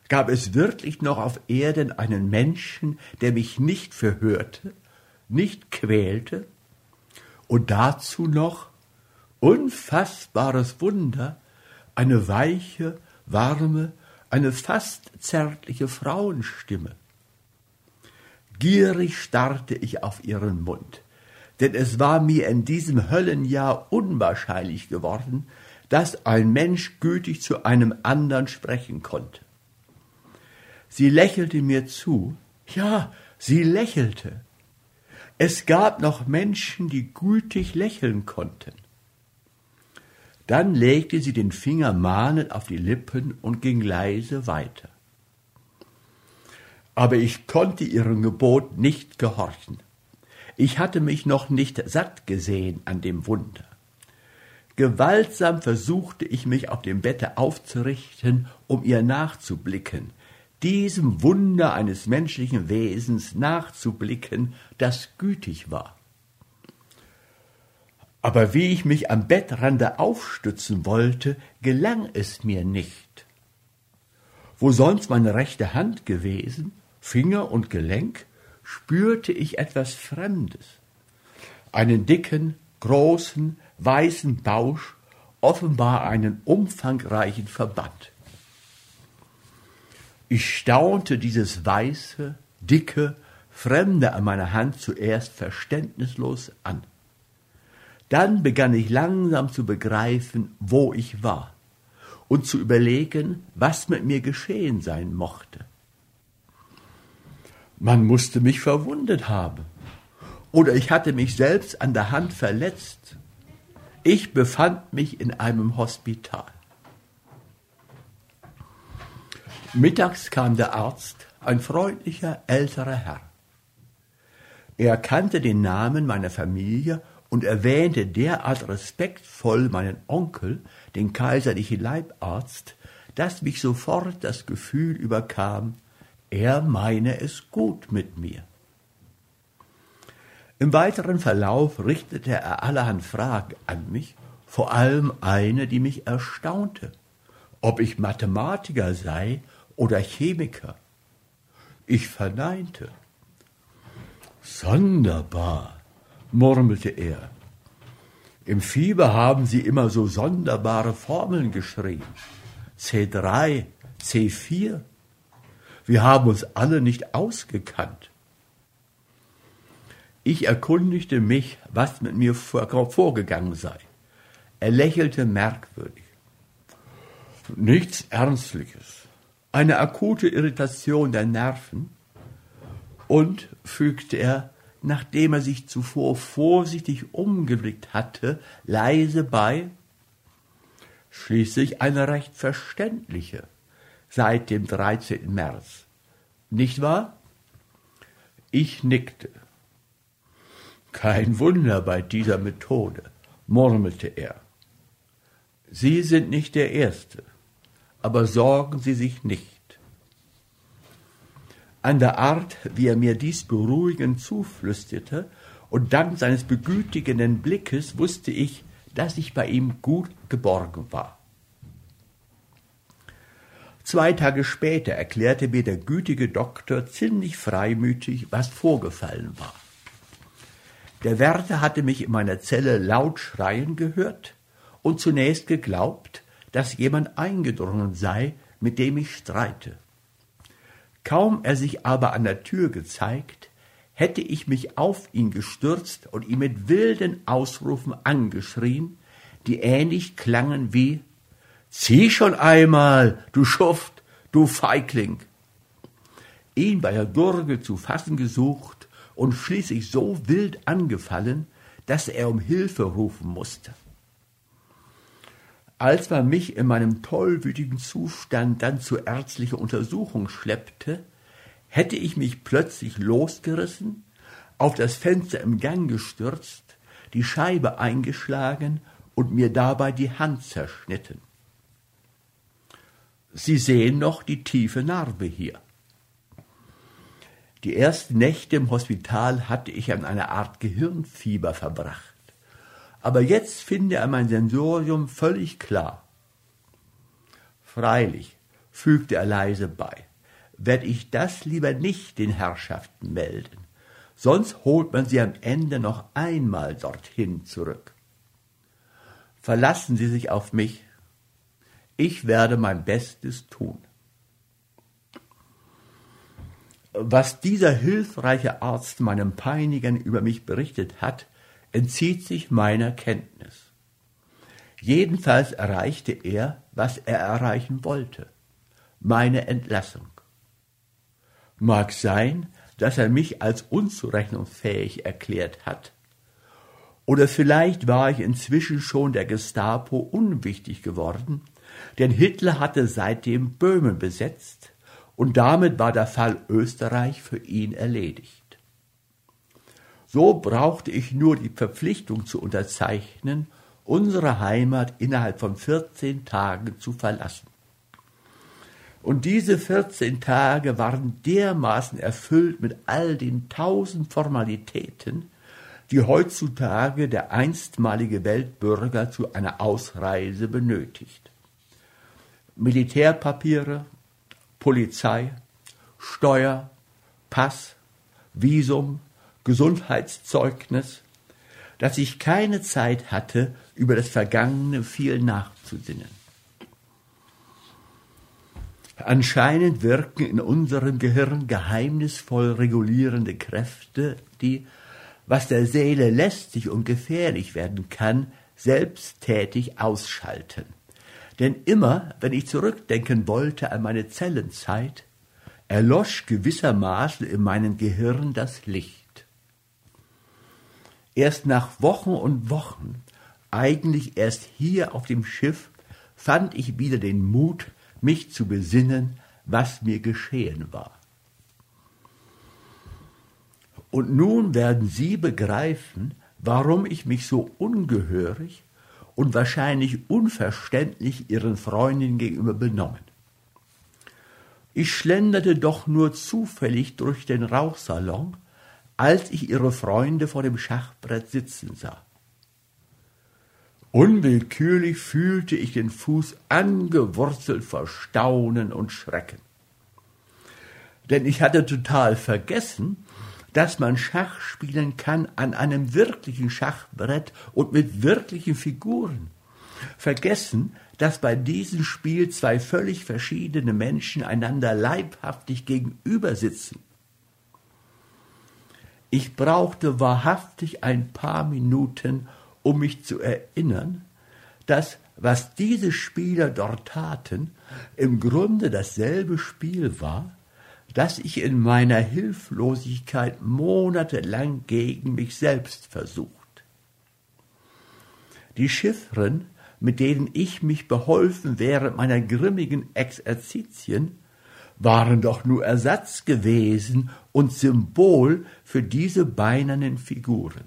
S1: Gab es wirklich noch auf Erden einen Menschen, der mich nicht verhörte, nicht quälte? Und dazu noch, unfassbares Wunder, eine weiche, warme, eine fast zärtliche Frauenstimme. Gierig starrte ich auf ihren Mund, denn es war mir in diesem Höllenjahr unwahrscheinlich geworden, dass ein Mensch gütig zu einem andern sprechen konnte. Sie lächelte mir zu, ja, sie lächelte. Es gab noch Menschen, die gütig lächeln konnten. Dann legte sie den Finger mahnend auf die Lippen und ging leise weiter. Aber ich konnte ihrem Gebot nicht gehorchen. Ich hatte mich noch nicht satt gesehen an dem Wunder. Gewaltsam versuchte ich mich auf dem Bette aufzurichten, um ihr nachzublicken, diesem Wunder eines menschlichen Wesens nachzublicken, das gütig war. Aber wie ich mich am Bettrande aufstützen wollte, gelang es mir nicht. Wo sonst meine rechte Hand gewesen, Finger und Gelenk, spürte ich etwas Fremdes. Einen dicken, großen, weißen Bausch, offenbar einen umfangreichen Verband. Ich staunte dieses weiße, dicke, Fremde an meiner Hand zuerst verständnislos an. Dann begann ich langsam zu begreifen, wo ich war und zu überlegen, was mit mir geschehen sein mochte. Man musste mich verwundet haben, oder ich hatte mich selbst an der Hand verletzt. Ich befand mich in einem Hospital. Mittags kam der Arzt, ein freundlicher älterer Herr. Er kannte den Namen meiner Familie und erwähnte derart respektvoll meinen Onkel, den kaiserlichen Leibarzt, dass mich sofort das Gefühl überkam, er meine es gut mit mir. Im weiteren Verlauf richtete er allerhand Fragen an mich, vor allem eine, die mich erstaunte, ob ich Mathematiker sei oder Chemiker. Ich verneinte. Sonderbar, murmelte er. Im Fieber haben Sie immer so sonderbare Formeln geschrieben. C3, C4. Wir haben uns alle nicht ausgekannt. Ich erkundigte mich, was mit mir vorgegangen sei. Er lächelte merkwürdig. Nichts Ernstliches. Eine akute Irritation der Nerven. Und, fügte er, nachdem er sich zuvor vorsichtig umgeblickt hatte, leise bei, schließlich eine recht verständliche, seit dem 13. März. Nicht wahr? Ich nickte. Kein Wunder bei dieser Methode, murmelte er. Sie sind nicht der Erste, aber sorgen Sie sich nicht. An der Art, wie er mir dies beruhigend zuflüsterte, und dank seines begütigenden Blickes wusste ich, dass ich bei ihm gut geborgen war. Zwei Tage später erklärte mir der gütige Doktor ziemlich freimütig, was vorgefallen war. Der Wärter hatte mich in meiner Zelle laut schreien gehört und zunächst geglaubt, dass jemand eingedrungen sei, mit dem ich streite. Kaum er sich aber an der Tür gezeigt, hätte ich mich auf ihn gestürzt und ihn mit wilden Ausrufen angeschrien, die ähnlich klangen wie Zieh schon einmal, du Schuft, du Feigling! Ihn bei der Gurgel zu fassen gesucht und schließlich so wild angefallen, dass er um Hilfe rufen musste. Als man mich in meinem tollwütigen Zustand dann zur ärztlichen Untersuchung schleppte, hätte ich mich plötzlich losgerissen, auf das Fenster im Gang gestürzt, die Scheibe eingeschlagen und mir dabei die Hand zerschnitten. Sie sehen noch die tiefe Narbe hier. Die ersten Nächte im Hospital hatte ich an einer Art Gehirnfieber verbracht. Aber jetzt finde er mein Sensorium völlig klar. Freilich, fügte er leise bei, werde ich das lieber nicht den Herrschaften melden, sonst holt man sie am Ende noch einmal dorthin zurück. Verlassen Sie sich auf mich, ich werde mein Bestes tun. Was dieser hilfreiche Arzt meinem Peinigern über mich berichtet hat, entzieht sich meiner Kenntnis. Jedenfalls erreichte er, was er erreichen wollte, meine Entlassung. Mag sein, dass er mich als unzurechnungsfähig erklärt hat, oder vielleicht war ich inzwischen schon der Gestapo unwichtig geworden, denn Hitler hatte seitdem Böhmen besetzt, und damit war der Fall Österreich für ihn erledigt. So brauchte ich nur die Verpflichtung zu unterzeichnen, unsere Heimat innerhalb von vierzehn Tagen zu verlassen. Und diese vierzehn Tage waren dermaßen erfüllt mit all den tausend Formalitäten, die heutzutage der einstmalige Weltbürger zu einer Ausreise benötigt. Militärpapiere, Polizei, Steuer, Pass, Visum, Gesundheitszeugnis, dass ich keine Zeit hatte, über das Vergangene viel nachzusinnen. Anscheinend wirken in unserem Gehirn geheimnisvoll regulierende Kräfte, die, was der Seele lästig und gefährlich werden kann, selbsttätig ausschalten. Denn immer, wenn ich zurückdenken wollte an meine Zellenzeit, erlosch gewissermaßen in meinem Gehirn das Licht. Erst nach Wochen und Wochen, eigentlich erst hier auf dem Schiff, fand ich wieder den Mut, mich zu besinnen, was mir geschehen war. Und nun werden Sie begreifen, warum ich mich so ungehörig und wahrscheinlich unverständlich Ihren Freundinnen gegenüber benommen. Ich schlenderte doch nur zufällig durch den Rauchsalon, als ich Ihre Freunde vor dem Schachbrett sitzen sah. Unwillkürlich fühlte ich den Fuß angewurzelt vor Staunen und Schrecken. Denn ich hatte total vergessen, dass man Schach spielen kann an einem wirklichen Schachbrett und mit wirklichen Figuren. Vergessen, dass bei diesem Spiel zwei völlig verschiedene Menschen einander leibhaftig gegenüber sitzen. Ich brauchte wahrhaftig ein paar Minuten, um mich zu erinnern, dass was diese Spieler dort taten, im Grunde dasselbe Spiel war, das ich in meiner Hilflosigkeit monatelang gegen mich selbst versucht. Die Chiffren, mit denen ich mich beholfen während meiner grimmigen Exerzitien, waren doch nur Ersatz gewesen und Symbol für diese beinernen Figuren.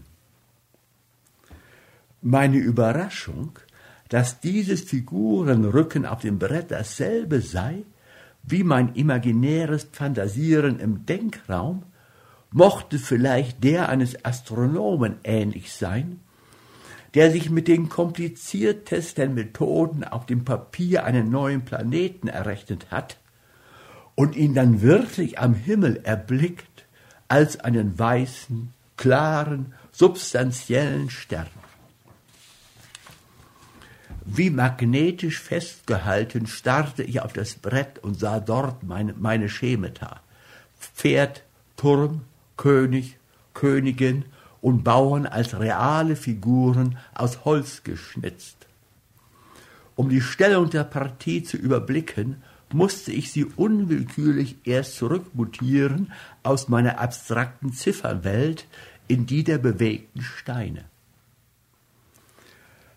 S1: Meine Überraschung, dass dieses Figurenrücken auf dem Brett dasselbe sei, wie mein imaginäres Fantasieren im Denkraum, mochte vielleicht der eines Astronomen ähnlich sein, der sich mit den kompliziertesten Methoden auf dem Papier einen neuen Planeten errechnet hat und ihn dann wirklich am Himmel erblickt als einen weißen, klaren, substanziellen Stern. Wie magnetisch festgehalten starrte ich auf das Brett und sah dort meine, meine Schemata. Pferd, Turm, König, Königin und Bauern als reale Figuren aus Holz geschnitzt. Um die Stellung der Partie zu überblicken, musste ich sie unwillkürlich erst zurückmutieren aus meiner abstrakten Zifferwelt in die der bewegten Steine.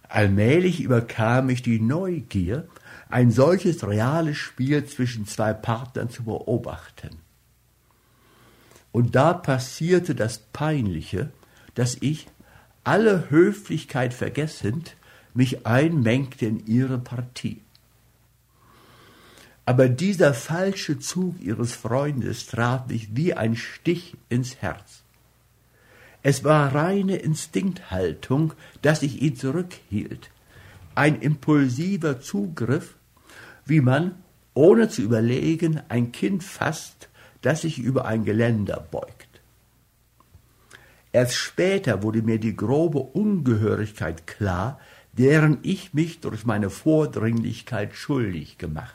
S1: Allmählich überkam mich die Neugier, ein solches reales Spiel zwischen zwei Partnern zu beobachten. Und da passierte das Peinliche, dass ich, alle Höflichkeit vergessend, mich einmengte in ihre Partie. Aber dieser falsche Zug ihres Freundes traf mich wie ein Stich ins Herz. Es war reine Instinkthaltung, dass ich ihn zurückhielt, ein impulsiver Zugriff, wie man, ohne zu überlegen, ein Kind fasst, das sich über ein Geländer beugt. Erst später wurde mir die grobe Ungehörigkeit klar, deren ich mich durch meine Vordringlichkeit schuldig gemacht.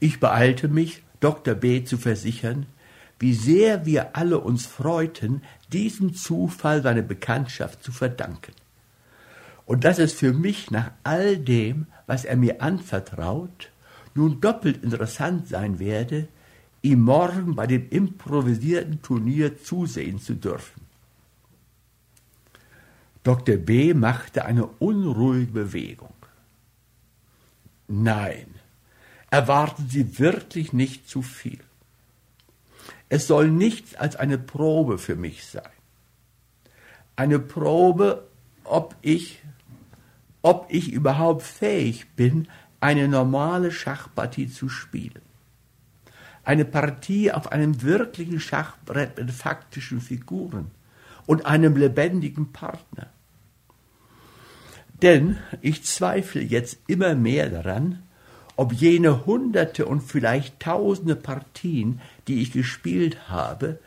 S1: Ich beeilte mich, Dr. B. zu versichern, wie sehr wir alle uns freuten, diesem Zufall seine Bekanntschaft zu verdanken. Und dass es für mich nach all dem, was er mir anvertraut, nun doppelt interessant sein werde, ihm morgen bei dem improvisierten Turnier zusehen zu dürfen. Dr. B. machte eine unruhige Bewegung. Nein, erwarten Sie wirklich nicht zu viel. Es soll nichts als eine Probe für mich sein. Eine Probe, ob ich, ob ich überhaupt fähig bin, eine normale Schachpartie zu spielen. Eine Partie auf einem wirklichen Schachbrett mit faktischen Figuren und einem lebendigen Partner. Denn ich zweifle jetzt immer mehr daran, ob jene hunderte und vielleicht tausende Partien, die ich gespielt habe,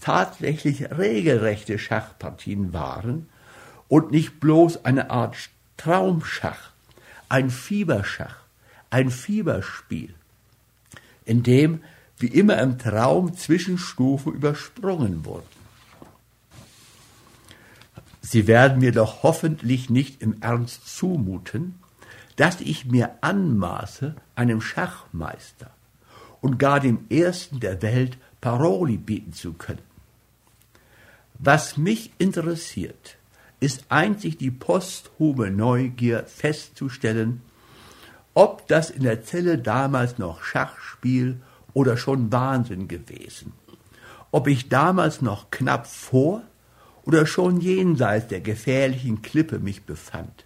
S1: tatsächlich regelrechte Schachpartien waren und nicht bloß eine Art Traumschach, ein Fieberschach, ein Fieberspiel, in dem wie immer im Traum Zwischenstufen übersprungen wurden. Sie werden mir doch hoffentlich nicht im Ernst zumuten, dass ich mir anmaße, einem Schachmeister und gar dem ersten der Welt Paroli bieten zu können. Was mich interessiert, ist einzig die posthume Neugier festzustellen, ob das in der Zelle damals noch Schachspiel oder schon Wahnsinn gewesen, ob ich damals noch knapp vor oder schon jenseits der gefährlichen Klippe mich befand.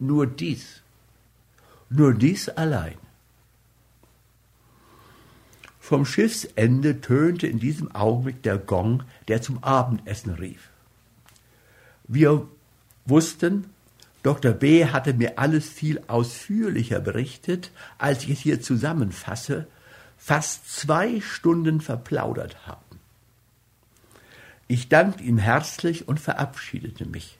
S1: Nur dies nur dies allein. Vom Schiffsende tönte in diesem Augenblick der Gong, der zum Abendessen rief. Wir wussten, Dr. B. hatte mir alles viel ausführlicher berichtet, als ich es hier zusammenfasse, fast zwei Stunden verplaudert haben. Ich dankte ihm herzlich und verabschiedete mich.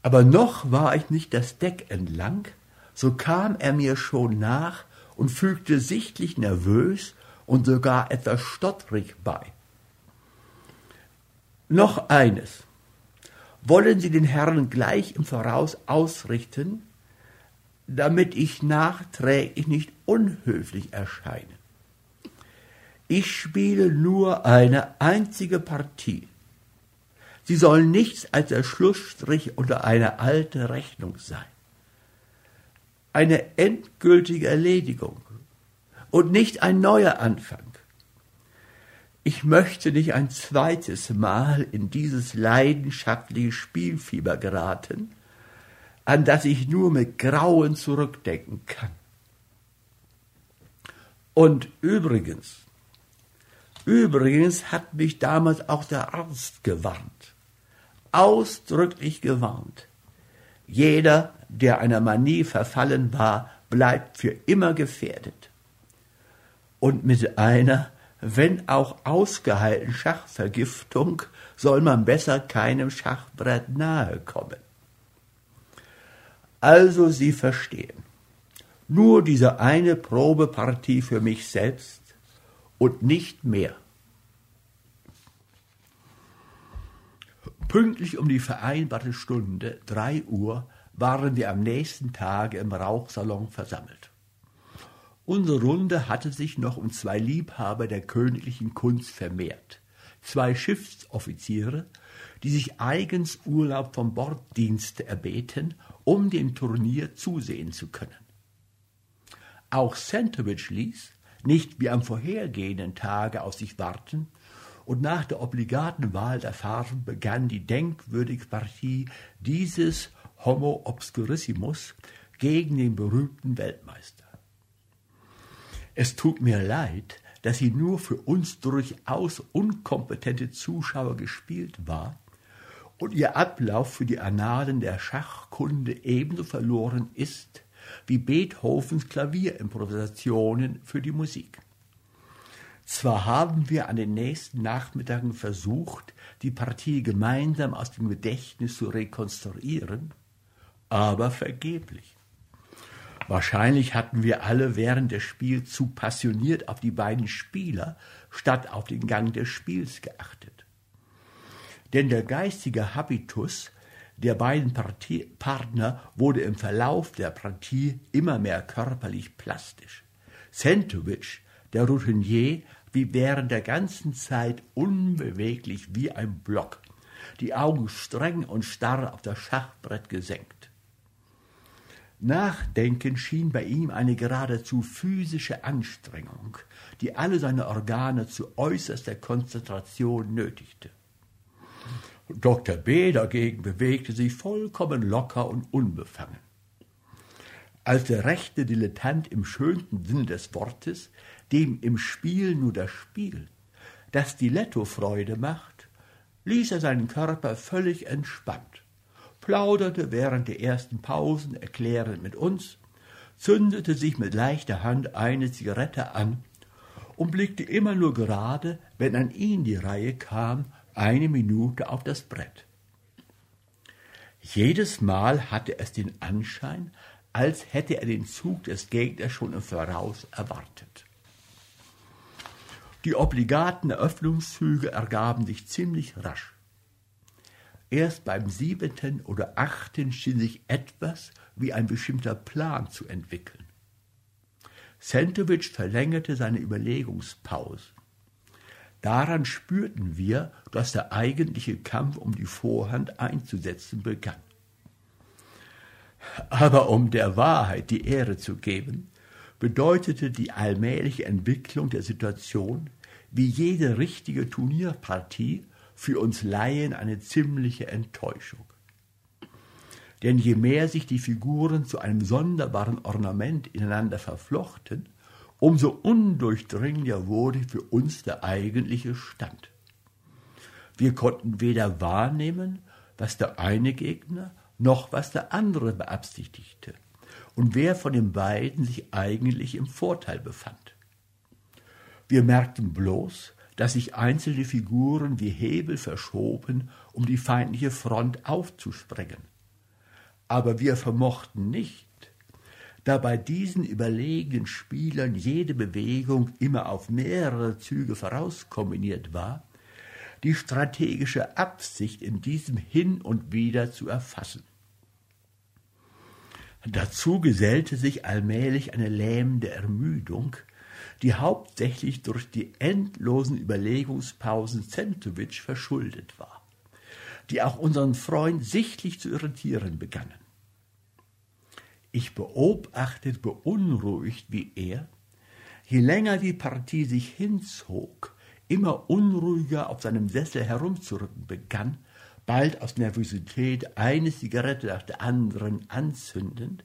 S1: Aber noch war ich nicht das Deck entlang, so kam er mir schon nach und fügte sichtlich nervös und sogar etwas stottrig bei. Noch eines. Wollen Sie den Herrn gleich im Voraus ausrichten, damit ich nachträglich nicht unhöflich erscheine. Ich spiele nur eine einzige Partie. Sie sollen nichts als der Schlussstrich unter eine alte Rechnung sein. Eine endgültige Erledigung und nicht ein neuer Anfang. Ich möchte nicht ein zweites Mal in dieses leidenschaftliche Spielfieber geraten, an das ich nur mit Grauen zurückdenken kann. Und übrigens, übrigens hat mich damals auch der Arzt gewarnt ausdrücklich gewarnt. Jeder, der einer Manie verfallen war, bleibt für immer gefährdet. Und mit einer, wenn auch ausgeheilten Schachvergiftung, soll man besser keinem Schachbrett nahe kommen. Also Sie verstehen, nur diese eine Probepartie für mich selbst und nicht mehr. Pünktlich um die vereinbarte Stunde, drei Uhr, waren wir am nächsten Tage im Rauchsalon versammelt. Unsere Runde hatte sich noch um zwei Liebhaber der königlichen Kunst vermehrt. Zwei Schiffsoffiziere, die sich eigens Urlaub vom Borddienst erbeten, um dem Turnier zusehen zu können. Auch Sentowitsch ließ, nicht wie am vorhergehenden Tage auf sich warten, und nach der obligaten Wahl der Farben begann die denkwürdige Partie dieses Homo obscurissimus gegen den berühmten Weltmeister. Es tut mir leid, dass sie nur für uns durchaus unkompetente Zuschauer gespielt war und ihr Ablauf für die Annalen der Schachkunde ebenso verloren ist wie Beethovens Klavierimprovisationen für die Musik. Zwar haben wir an den nächsten Nachmittagen versucht, die Partie gemeinsam aus dem Gedächtnis zu rekonstruieren, aber vergeblich. Wahrscheinlich hatten wir alle während des Spiels zu passioniert auf die beiden Spieler statt auf den Gang des Spiels geachtet. Denn der geistige Habitus der beiden Partie Partner wurde im Verlauf der Partie immer mehr körperlich plastisch. Sentowitsch der Routinier wie während der ganzen Zeit unbeweglich wie ein Block, die Augen streng und starr auf das Schachbrett gesenkt. Nachdenken schien bei ihm eine geradezu physische Anstrengung, die alle seine Organe zu äußerster Konzentration nötigte. Dr. B. dagegen bewegte sich vollkommen locker und unbefangen. Als der rechte Dilettant im schönsten Sinne des Wortes, dem im Spiel nur das Spiel, das Stiletto Freude macht, ließ er seinen Körper völlig entspannt, plauderte während der ersten Pausen erklärend mit uns, zündete sich mit leichter Hand eine Zigarette an und blickte immer nur gerade, wenn an ihn die Reihe kam, eine Minute auf das Brett. Jedes Mal hatte es den Anschein, als hätte er den Zug des Gegners schon im Voraus erwartet. Die obligaten Eröffnungszüge ergaben sich ziemlich rasch. Erst beim siebenten oder achten schien sich etwas wie ein bestimmter Plan zu entwickeln. Sentowitsch verlängerte seine Überlegungspause. Daran spürten wir, dass der eigentliche Kampf um die Vorhand einzusetzen begann. Aber um der Wahrheit die Ehre zu geben, bedeutete die allmähliche Entwicklung der Situation wie jede richtige Turnierpartie für uns Laien eine ziemliche Enttäuschung. Denn je mehr sich die Figuren zu einem sonderbaren Ornament ineinander verflochten, umso undurchdringlicher wurde für uns der eigentliche Stand. Wir konnten weder wahrnehmen, was der eine Gegner noch was der andere beabsichtigte und wer von den beiden sich eigentlich im Vorteil befand. Wir merkten bloß, dass sich einzelne Figuren wie Hebel verschoben, um die feindliche Front aufzusprengen. Aber wir vermochten nicht, da bei diesen überlegenen Spielern jede Bewegung immer auf mehrere Züge vorauskombiniert war, die strategische Absicht in diesem Hin und Wieder zu erfassen. Dazu gesellte sich allmählich eine lähmende Ermüdung, die hauptsächlich durch die endlosen Überlegungspausen Zentowitsch verschuldet war, die auch unseren Freund sichtlich zu irritieren begannen. Ich beobachtete beunruhigt, wie er, je länger die Partie sich hinzog, immer unruhiger auf seinem Sessel herumzurücken begann, bald aus Nervosität eine Zigarette nach der anderen anzündend,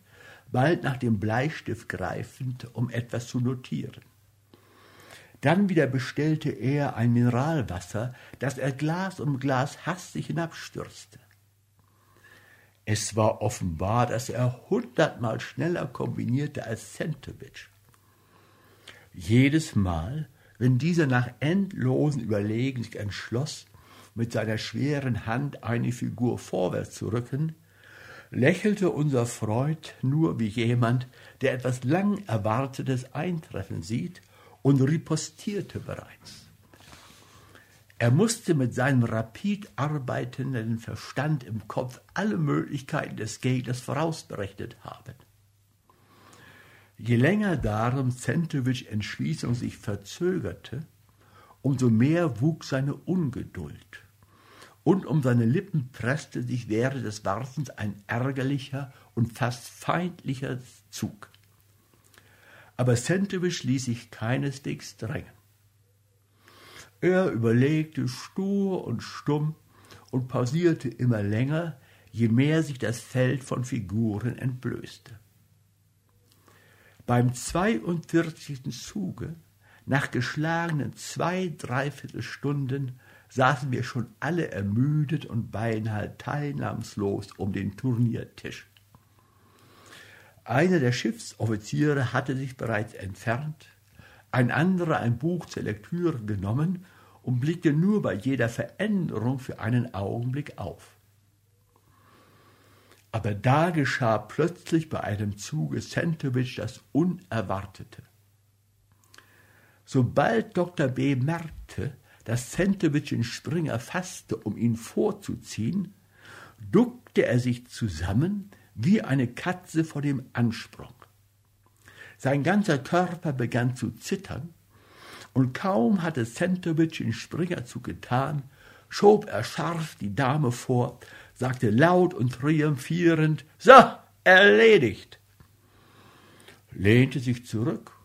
S1: bald nach dem Bleistift greifend, um etwas zu notieren. Dann wieder bestellte er ein Mineralwasser, das er Glas um Glas hastig hinabstürzte. Es war offenbar, dass er hundertmal schneller kombinierte als Sentowitsch. Jedes Mal, wenn dieser nach endlosen Überlegen sich entschloss, mit seiner schweren Hand eine Figur vorwärts zu rücken, lächelte unser Freund nur wie jemand, der etwas lang Erwartetes eintreffen sieht und ripostierte bereits. Er musste mit seinem rapid arbeitenden Verstand im Kopf alle Möglichkeiten des Gegners vorausberechnet haben. Je länger darum Zentowitsch Entschließung sich verzögerte, umso mehr wuchs seine Ungeduld. Und um seine Lippen presste sich während des Wartens ein ärgerlicher und fast feindlicher Zug. Aber Zentowitsch ließ sich keineswegs drängen. Er überlegte stur und stumm und pausierte immer länger, je mehr sich das Feld von Figuren entblößte. Beim 42. Zuge, nach geschlagenen zwei, dreiviertel Stunden, saßen wir schon alle ermüdet und beinahe teilnahmslos um den Turniertisch. Einer der Schiffsoffiziere hatte sich bereits entfernt, ein anderer ein Buch zur Lektüre genommen und blickte nur bei jeder Veränderung für einen Augenblick auf. Aber da geschah plötzlich bei einem Zuge Sentowitsch das Unerwartete. Sobald Dr. B. merkte, dass Sentowitsch den Springer fasste, um ihn vorzuziehen, duckte er sich zusammen wie eine Katze vor dem Ansprung. Sein ganzer Körper begann zu zittern, und kaum hatte Sentowitsch den Springerzug getan, schob er scharf die Dame vor, sagte laut und triumphierend, so, erledigt, lehnte sich zurück,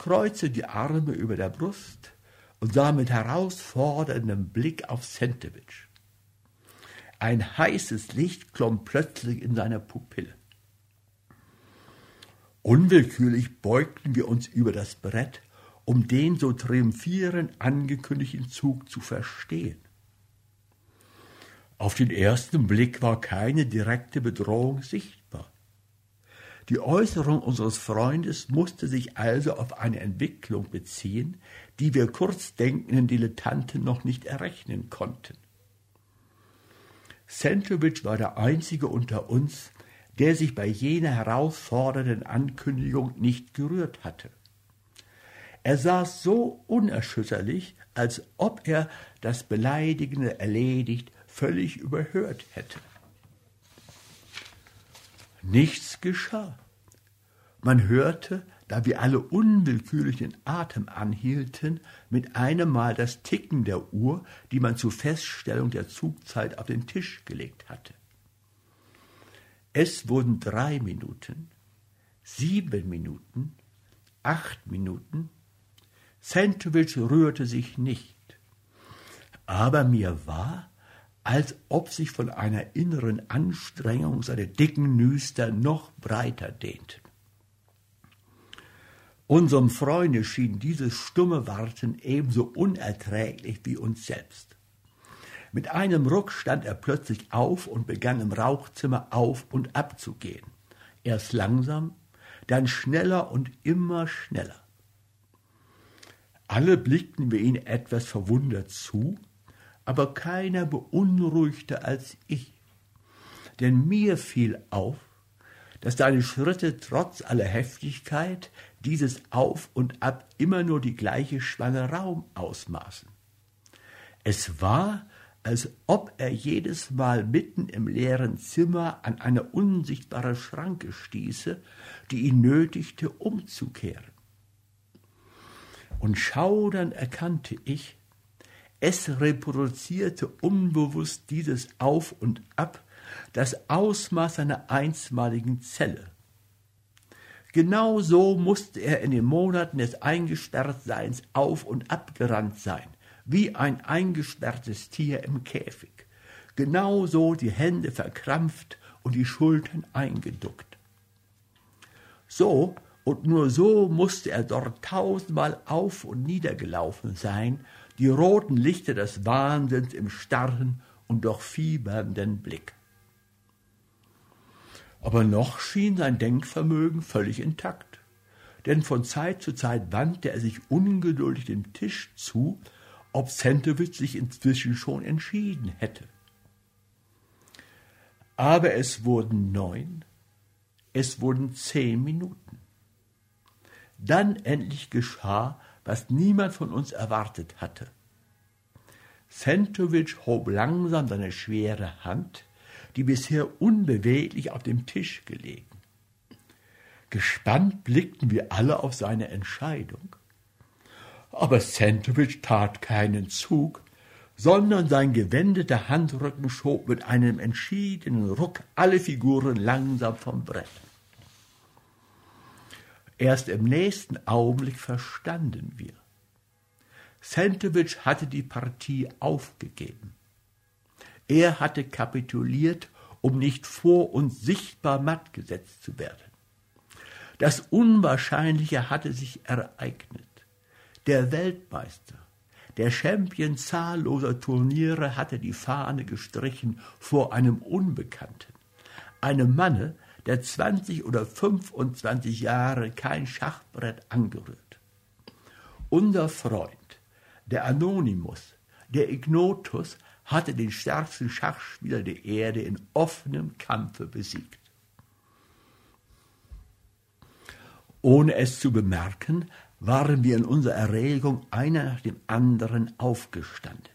S1: kreuzte die Arme über der Brust und sah mit herausforderndem Blick auf Sentowitsch. Ein heißes Licht klomm plötzlich in seiner Pupille. Unwillkürlich beugten wir uns über das Brett, um den so triumphierend angekündigten Zug zu verstehen. Auf den ersten Blick war keine direkte Bedrohung sichtbar. Die Äußerung unseres Freundes musste sich also auf eine Entwicklung beziehen, die wir kurzdenkenden Dilettanten noch nicht errechnen konnten. Sentowitsch war der einzige unter uns, der sich bei jener herausfordernden Ankündigung nicht gerührt hatte. Er saß so unerschütterlich, als ob er das Beleidigende erledigt völlig überhört hätte. Nichts geschah. Man hörte, da wir alle unwillkürlich den Atem anhielten, mit einem Mal das Ticken der Uhr, die man zur Feststellung der Zugzeit auf den Tisch gelegt hatte. Es wurden drei Minuten, sieben Minuten, acht Minuten. Sentowitsch rührte sich nicht. Aber mir war, als ob sich von einer inneren Anstrengung seine dicken Nüster noch breiter dehnten. Unserem Freunde schien dieses stumme Warten ebenso unerträglich wie uns selbst. Mit einem Ruck stand er plötzlich auf und begann im Rauchzimmer auf und ab zu gehen. Erst langsam, dann schneller und immer schneller. Alle blickten wir ihn etwas verwundert zu, aber keiner beunruhigter als ich. Denn mir fiel auf, dass deine Schritte trotz aller Heftigkeit dieses Auf und Ab immer nur die gleiche Schwange Raum ausmaßen. Es war, als ob er jedes Mal mitten im leeren Zimmer an eine unsichtbare Schranke stieße, die ihn nötigte, umzukehren. Und schaudernd erkannte ich, es reproduzierte unbewusst dieses Auf und Ab, das Ausmaß seiner einstmaligen Zelle. Genau so musste er in den Monaten des Eingesperrtseins auf und abgerannt sein, wie ein eingesperrtes Tier im Käfig. Genau so die Hände verkrampft und die Schultern eingeduckt. So und nur so musste er dort tausendmal auf und niedergelaufen sein, die roten Lichter des Wahnsinns im starren und doch fiebernden Blick. Aber noch schien sein Denkvermögen völlig intakt, denn von Zeit zu Zeit wandte er sich ungeduldig dem Tisch zu, ob Sentowitz sich inzwischen schon entschieden hätte. Aber es wurden neun, es wurden zehn Minuten. Dann endlich geschah, was niemand von uns erwartet hatte. Centovic hob langsam seine schwere Hand, die bisher unbeweglich auf dem Tisch gelegen. Gespannt blickten wir alle auf seine Entscheidung. Aber Centovic tat keinen Zug, sondern sein gewendeter Handrücken schob mit einem entschiedenen Ruck alle Figuren langsam vom Brett. Erst im nächsten Augenblick verstanden wir. Centovic hatte die Partie aufgegeben. Er hatte kapituliert, um nicht vor uns sichtbar matt gesetzt zu werden. Das Unwahrscheinliche hatte sich ereignet. Der Weltmeister, der Champion zahlloser Turniere hatte die Fahne gestrichen vor einem Unbekannten, einem Manne, der 20 oder 25 Jahre kein Schachbrett angerührt. Unser Freund, der Anonymous, der Ignotus, hatte den stärksten Schachspieler der Erde in offenem Kampfe besiegt. Ohne es zu bemerken, waren wir in unserer Erregung einer nach dem anderen aufgestanden.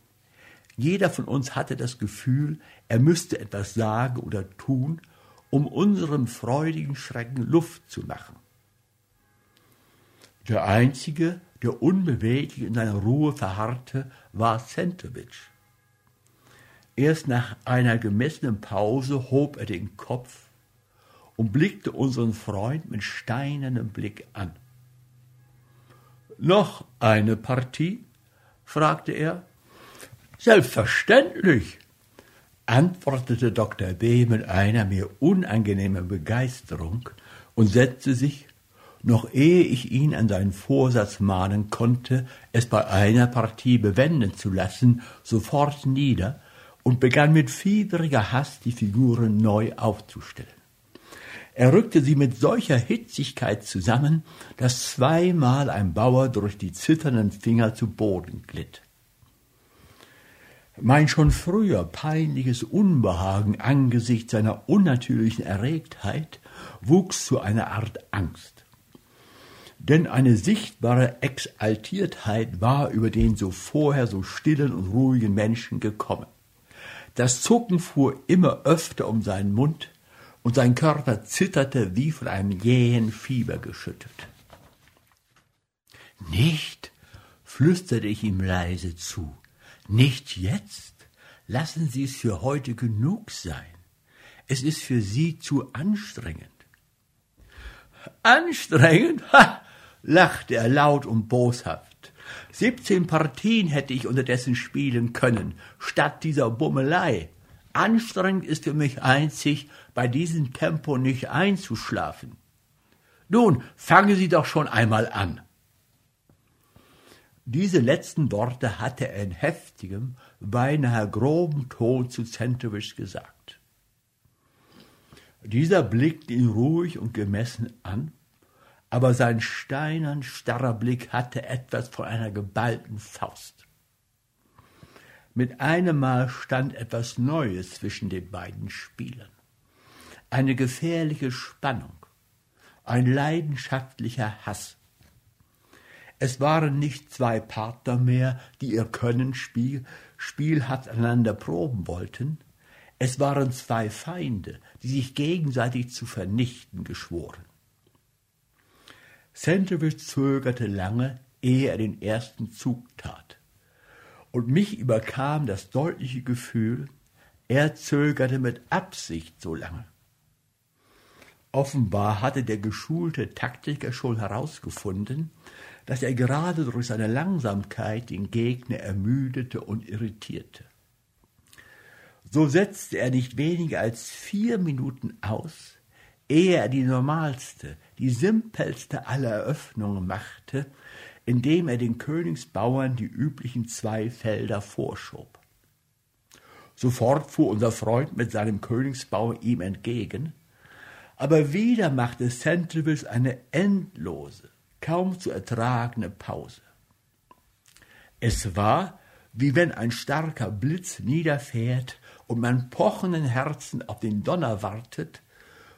S1: Jeder von uns hatte das Gefühl, er müsste etwas sagen oder tun, um unserem freudigen Schrecken Luft zu machen. Der Einzige, der unbeweglich in seiner Ruhe verharrte, war Centovic. Erst nach einer gemessenen Pause hob er den Kopf und blickte unseren Freund mit steinernem Blick an. Noch eine Partie? fragte er. Selbstverständlich, antwortete Dr. B. mit einer mir unangenehmen Begeisterung und setzte sich, noch ehe ich ihn an seinen Vorsatz mahnen konnte, es bei einer Partie bewenden zu lassen, sofort nieder und begann mit fieberiger Hast die Figuren neu aufzustellen. Er rückte sie mit solcher Hitzigkeit zusammen, dass zweimal ein Bauer durch die zitternden Finger zu Boden glitt. Mein schon früher peinliches Unbehagen angesichts seiner unnatürlichen Erregtheit wuchs zu einer Art Angst. Denn eine sichtbare Exaltiertheit war über den so vorher so stillen und ruhigen Menschen gekommen. Das Zucken fuhr immer öfter um seinen Mund, und sein Körper zitterte wie von einem jähen Fieber geschüttelt. Nicht, flüsterte ich ihm leise zu, nicht jetzt. Lassen Sie es für heute genug sein. Es ist für Sie zu anstrengend. Anstrengend? Ha! lachte er laut und boshaft. Siebzehn Partien hätte ich unterdessen spielen können, statt dieser Bummelei. Anstrengend ist für mich einzig, bei diesem Tempo nicht einzuschlafen. Nun, fangen Sie doch schon einmal an. Diese letzten Worte hatte er in heftigem, beinahe groben Ton zu Zentovic gesagt. Dieser blickte ihn ruhig und gemessen an, aber sein steinern starrer Blick hatte etwas von einer geballten Faust. Mit einem Mal stand etwas Neues zwischen den beiden Spielern. Eine gefährliche Spannung, ein leidenschaftlicher Hass. Es waren nicht zwei Partner mehr, die ihr Können spiel, spielhaft einander proben wollten. Es waren zwei Feinde, die sich gegenseitig zu vernichten geschworen. Centovic zögerte lange, ehe er den ersten Zug tat. Und mich überkam das deutliche Gefühl, er zögerte mit Absicht so lange. Offenbar hatte der geschulte Taktiker schon herausgefunden, dass er gerade durch seine Langsamkeit den Gegner ermüdete und irritierte. So setzte er nicht weniger als vier Minuten aus, ehe er die normalste, die simpelste aller Eröffnungen machte, indem er den Königsbauern die üblichen zwei Felder vorschob. Sofort fuhr unser Freund mit seinem Königsbauer ihm entgegen, aber wieder machte Centreville eine endlose, kaum zu ertragende Pause. Es war, wie wenn ein starker Blitz niederfährt und man pochenden Herzen auf den Donner wartet,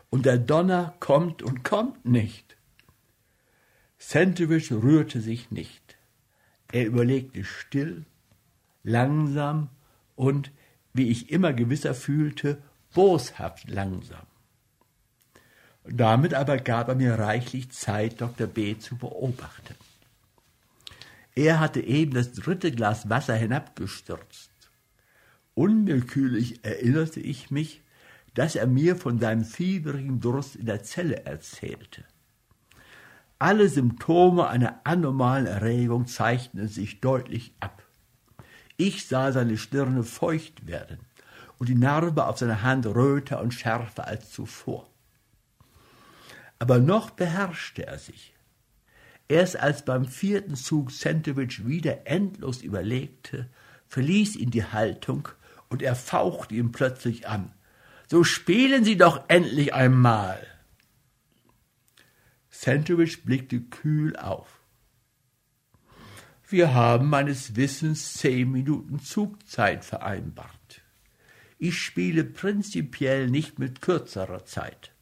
S1: und der Donner kommt und kommt nicht. Centovich rührte sich nicht. Er überlegte still, langsam und, wie ich immer gewisser fühlte, boshaft langsam. Damit aber gab er mir reichlich Zeit, Dr. B. zu beobachten. Er hatte eben das dritte Glas Wasser hinabgestürzt. Unwillkürlich erinnerte ich mich, dass er mir von seinem fieberigen Durst in der Zelle erzählte. Alle Symptome einer anormalen Erregung zeichneten sich deutlich ab. Ich sah seine Stirne feucht werden und die Narbe auf seiner Hand röter und schärfer als zuvor. Aber noch beherrschte er sich. Erst als beim vierten Zug Sentowitsch wieder endlos überlegte, verließ ihn die Haltung und er fauchte ihn plötzlich an. So spielen Sie doch endlich einmal. Sentowitsch blickte kühl auf. Wir haben meines Wissens zehn Minuten Zugzeit vereinbart. Ich spiele prinzipiell nicht mit kürzerer Zeit.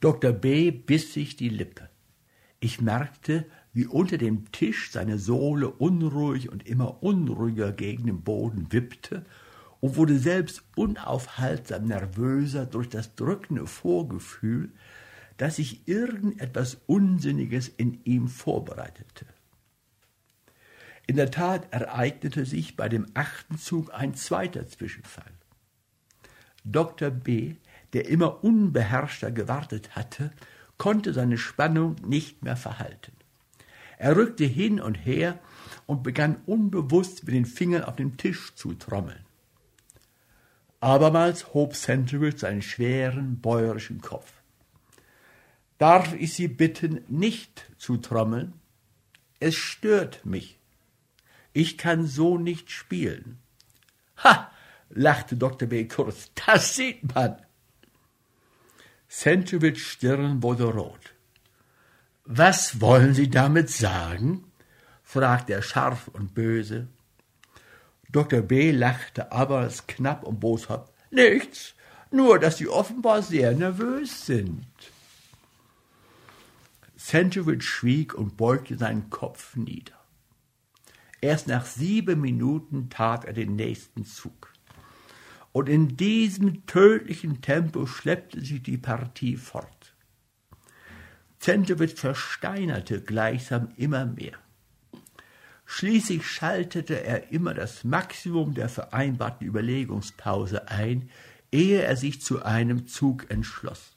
S1: Dr. B. biss sich die Lippe. Ich merkte, wie unter dem Tisch seine Sohle unruhig und immer unruhiger gegen den Boden wippte und wurde selbst unaufhaltsam nervöser durch das drückende Vorgefühl, dass sich irgendetwas Unsinniges in ihm vorbereitete. In der Tat ereignete sich bei dem achten Zug ein zweiter Zwischenfall. Dr. B., der immer unbeherrschter gewartet hatte, konnte seine Spannung nicht mehr verhalten. Er rückte hin und her und begann unbewusst mit den Fingern auf dem Tisch zu trommeln. Abermals hob Central seinen schweren, bäuerischen Kopf. Darf ich Sie bitten, nicht zu trommeln? Es stört mich. Ich kann so nicht spielen. Ha! lachte Dr. B. kurz. Das sieht man. Sentovics Stirn wurde rot. Was wollen Sie damit sagen? fragte er scharf und böse. Dr. B. lachte abermals knapp und boshaft. Nichts, nur dass Sie offenbar sehr nervös sind. Sentovic schwieg und beugte seinen Kopf nieder. Erst nach sieben Minuten tat er den nächsten Zug. Und in diesem tödlichen Tempo schleppte sich die Partie fort. Zentowitz versteinerte gleichsam immer mehr. Schließlich schaltete er immer das Maximum der vereinbarten Überlegungspause ein, ehe er sich zu einem Zug entschloss.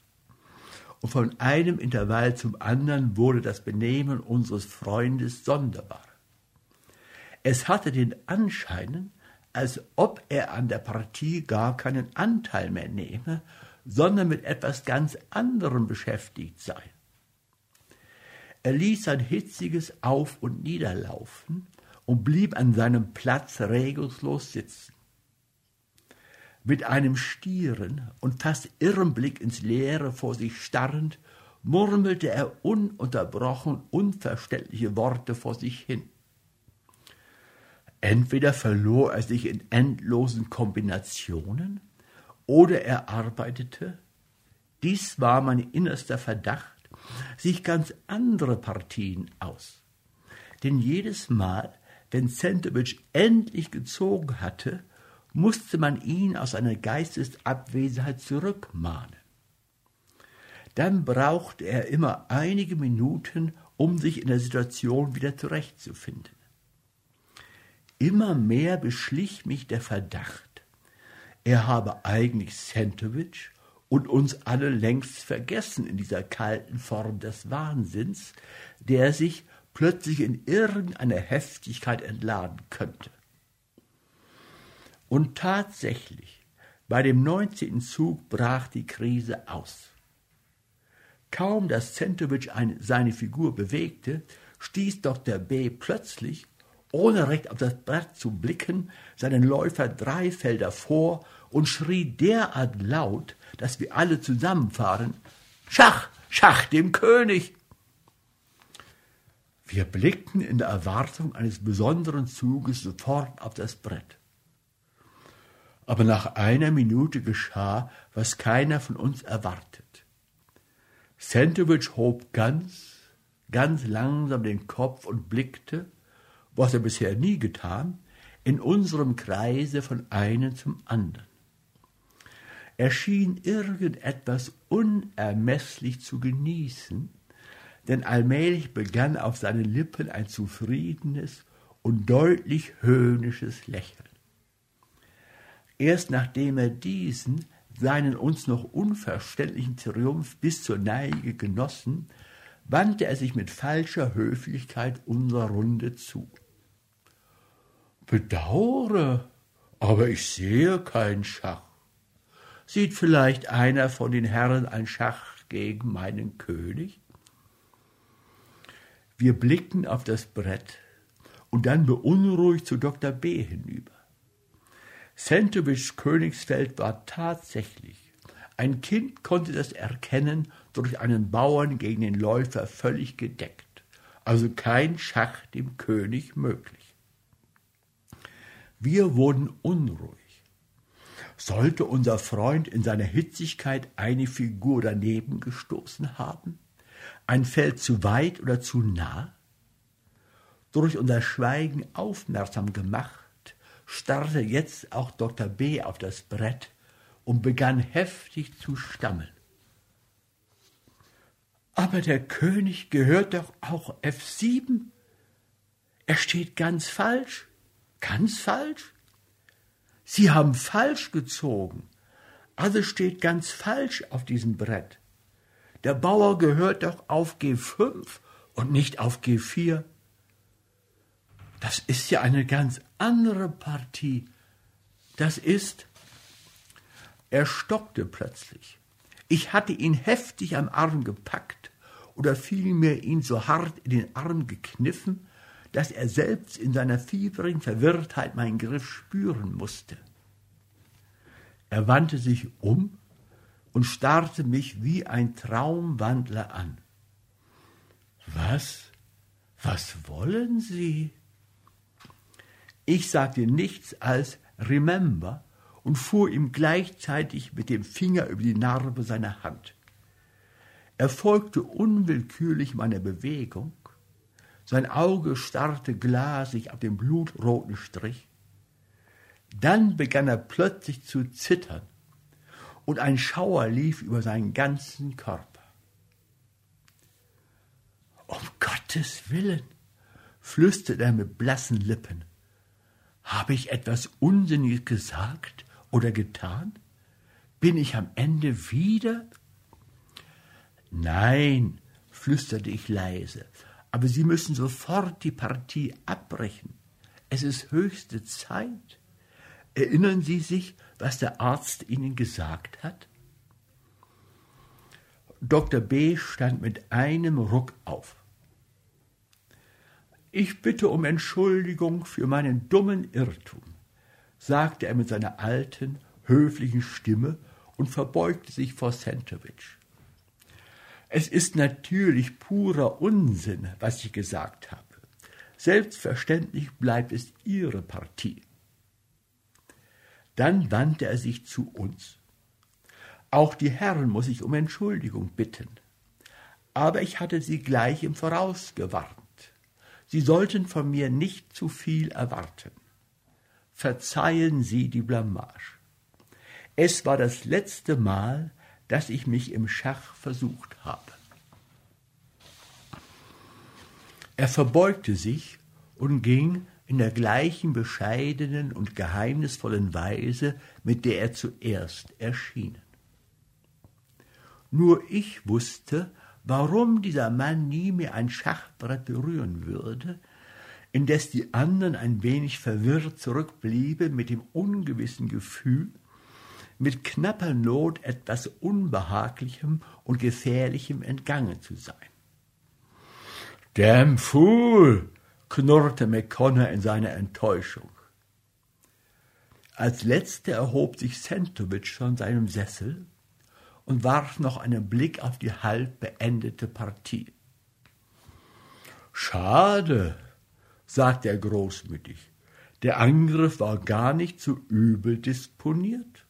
S1: Und von einem Intervall zum anderen wurde das Benehmen unseres Freundes sonderbar. Es hatte den Anschein, als ob er an der Partie gar keinen Anteil mehr nehme, sondern mit etwas ganz anderem beschäftigt sei. Er ließ sein hitziges Auf- und Niederlaufen und blieb an seinem Platz regungslos sitzen. Mit einem stieren und fast irren Blick ins Leere vor sich starrend, murmelte er ununterbrochen unverständliche Worte vor sich hin. Entweder verlor er sich in endlosen Kombinationen oder er arbeitete, dies war mein innerster Verdacht, sich ganz andere Partien aus. Denn jedes Mal, wenn Zentowitsch endlich gezogen hatte, musste man ihn aus seiner Geistesabwesenheit zurückmahnen. Dann brauchte er immer einige Minuten, um sich in der Situation wieder zurechtzufinden. Immer mehr beschlich mich der Verdacht, er habe eigentlich Sentowitsch und uns alle längst vergessen in dieser kalten Form des Wahnsinns, der sich plötzlich in irgendeiner Heftigkeit entladen könnte. Und tatsächlich, bei dem neunzehnten Zug brach die Krise aus. Kaum dass Zentowitsch seine Figur bewegte, stieß Dr. B. plötzlich ohne recht auf das Brett zu blicken, seinen Läufer drei Felder vor und schrie derart laut, dass wir alle zusammenfahren, Schach, Schach dem König! Wir blickten in der Erwartung eines besonderen Zuges sofort auf das Brett. Aber nach einer Minute geschah, was keiner von uns erwartet. Sentowitsch hob ganz, ganz langsam den Kopf und blickte, was er bisher nie getan, in unserem Kreise von einem zum anderen. Er schien irgendetwas unermesslich zu genießen, denn allmählich begann auf seinen Lippen ein zufriedenes und deutlich höhnisches Lächeln. Erst nachdem er diesen, seinen uns noch unverständlichen Triumph bis zur Neige genossen, wandte er sich mit falscher Höflichkeit unserer Runde zu. Bedaure, aber ich sehe kein Schach. Sieht vielleicht einer von den Herren ein Schach gegen meinen König? Wir blickten auf das Brett und dann beunruhigt zu Dr. B. hinüber. Sentovichs Königsfeld war tatsächlich. Ein Kind konnte das erkennen durch einen Bauern gegen den Läufer völlig gedeckt. Also kein Schach dem König möglich. Wir wurden unruhig. Sollte unser Freund in seiner Hitzigkeit eine Figur daneben gestoßen haben? Ein Feld zu weit oder zu nah? Durch unser Schweigen aufmerksam gemacht, starrte jetzt auch Dr. B. auf das Brett und begann heftig zu stammeln. Aber der König gehört doch auch F7. Er steht ganz falsch. Ganz falsch? Sie haben falsch gezogen. Also steht ganz falsch auf diesem Brett. Der Bauer gehört doch auf G5 und nicht auf G4. Das ist ja eine ganz andere Partie. Das ist. Er stockte plötzlich. Ich hatte ihn heftig am Arm gepackt oder vielmehr ihn so hart in den Arm gekniffen, dass er selbst in seiner fieberigen Verwirrtheit meinen Griff spüren musste. Er wandte sich um und starrte mich wie ein Traumwandler an. Was? Was wollen Sie? Ich sagte nichts als Remember und fuhr ihm gleichzeitig mit dem Finger über die Narbe seiner Hand. Er folgte unwillkürlich meiner Bewegung, sein Auge starrte glasig auf den blutroten Strich. Dann begann er plötzlich zu zittern, und ein Schauer lief über seinen ganzen Körper. Um Gottes Willen, flüsterte er mit blassen Lippen. Habe ich etwas Unsinniges gesagt oder getan? Bin ich am Ende wieder? Nein, flüsterte ich leise, aber Sie müssen sofort die Partie abbrechen. Es ist höchste Zeit. Erinnern Sie sich, was der Arzt Ihnen gesagt hat? Dr. B. stand mit einem Ruck auf. Ich bitte um Entschuldigung für meinen dummen Irrtum, sagte er mit seiner alten, höflichen Stimme und verbeugte sich vor Sentovich. Es ist natürlich purer Unsinn, was ich gesagt habe. Selbstverständlich bleibt es Ihre Partie. Dann wandte er sich zu uns. Auch die Herren muss ich um Entschuldigung bitten. Aber ich hatte sie gleich im Voraus gewarnt. Sie sollten von mir nicht zu viel erwarten. Verzeihen Sie die Blamage. Es war das letzte Mal, dass ich mich im Schach versucht habe. Er verbeugte sich und ging in der gleichen bescheidenen und geheimnisvollen Weise, mit der er zuerst erschienen. Nur ich wusste, warum dieser Mann nie mehr ein Schachbrett berühren würde, indes die anderen ein wenig verwirrt zurückblieben mit dem ungewissen Gefühl, mit knapper Not etwas Unbehaglichem und Gefährlichem entgangen zu sein. Damn fool, knurrte McConnor in seiner Enttäuschung. Als letzter erhob sich Sentovich von seinem Sessel und warf noch einen Blick auf die halb beendete Partie. Schade, sagte er großmütig. Der Angriff war gar nicht so übel disponiert.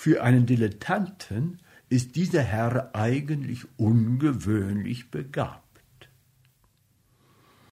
S1: Für einen Dilettanten ist dieser Herr eigentlich ungewöhnlich begabt.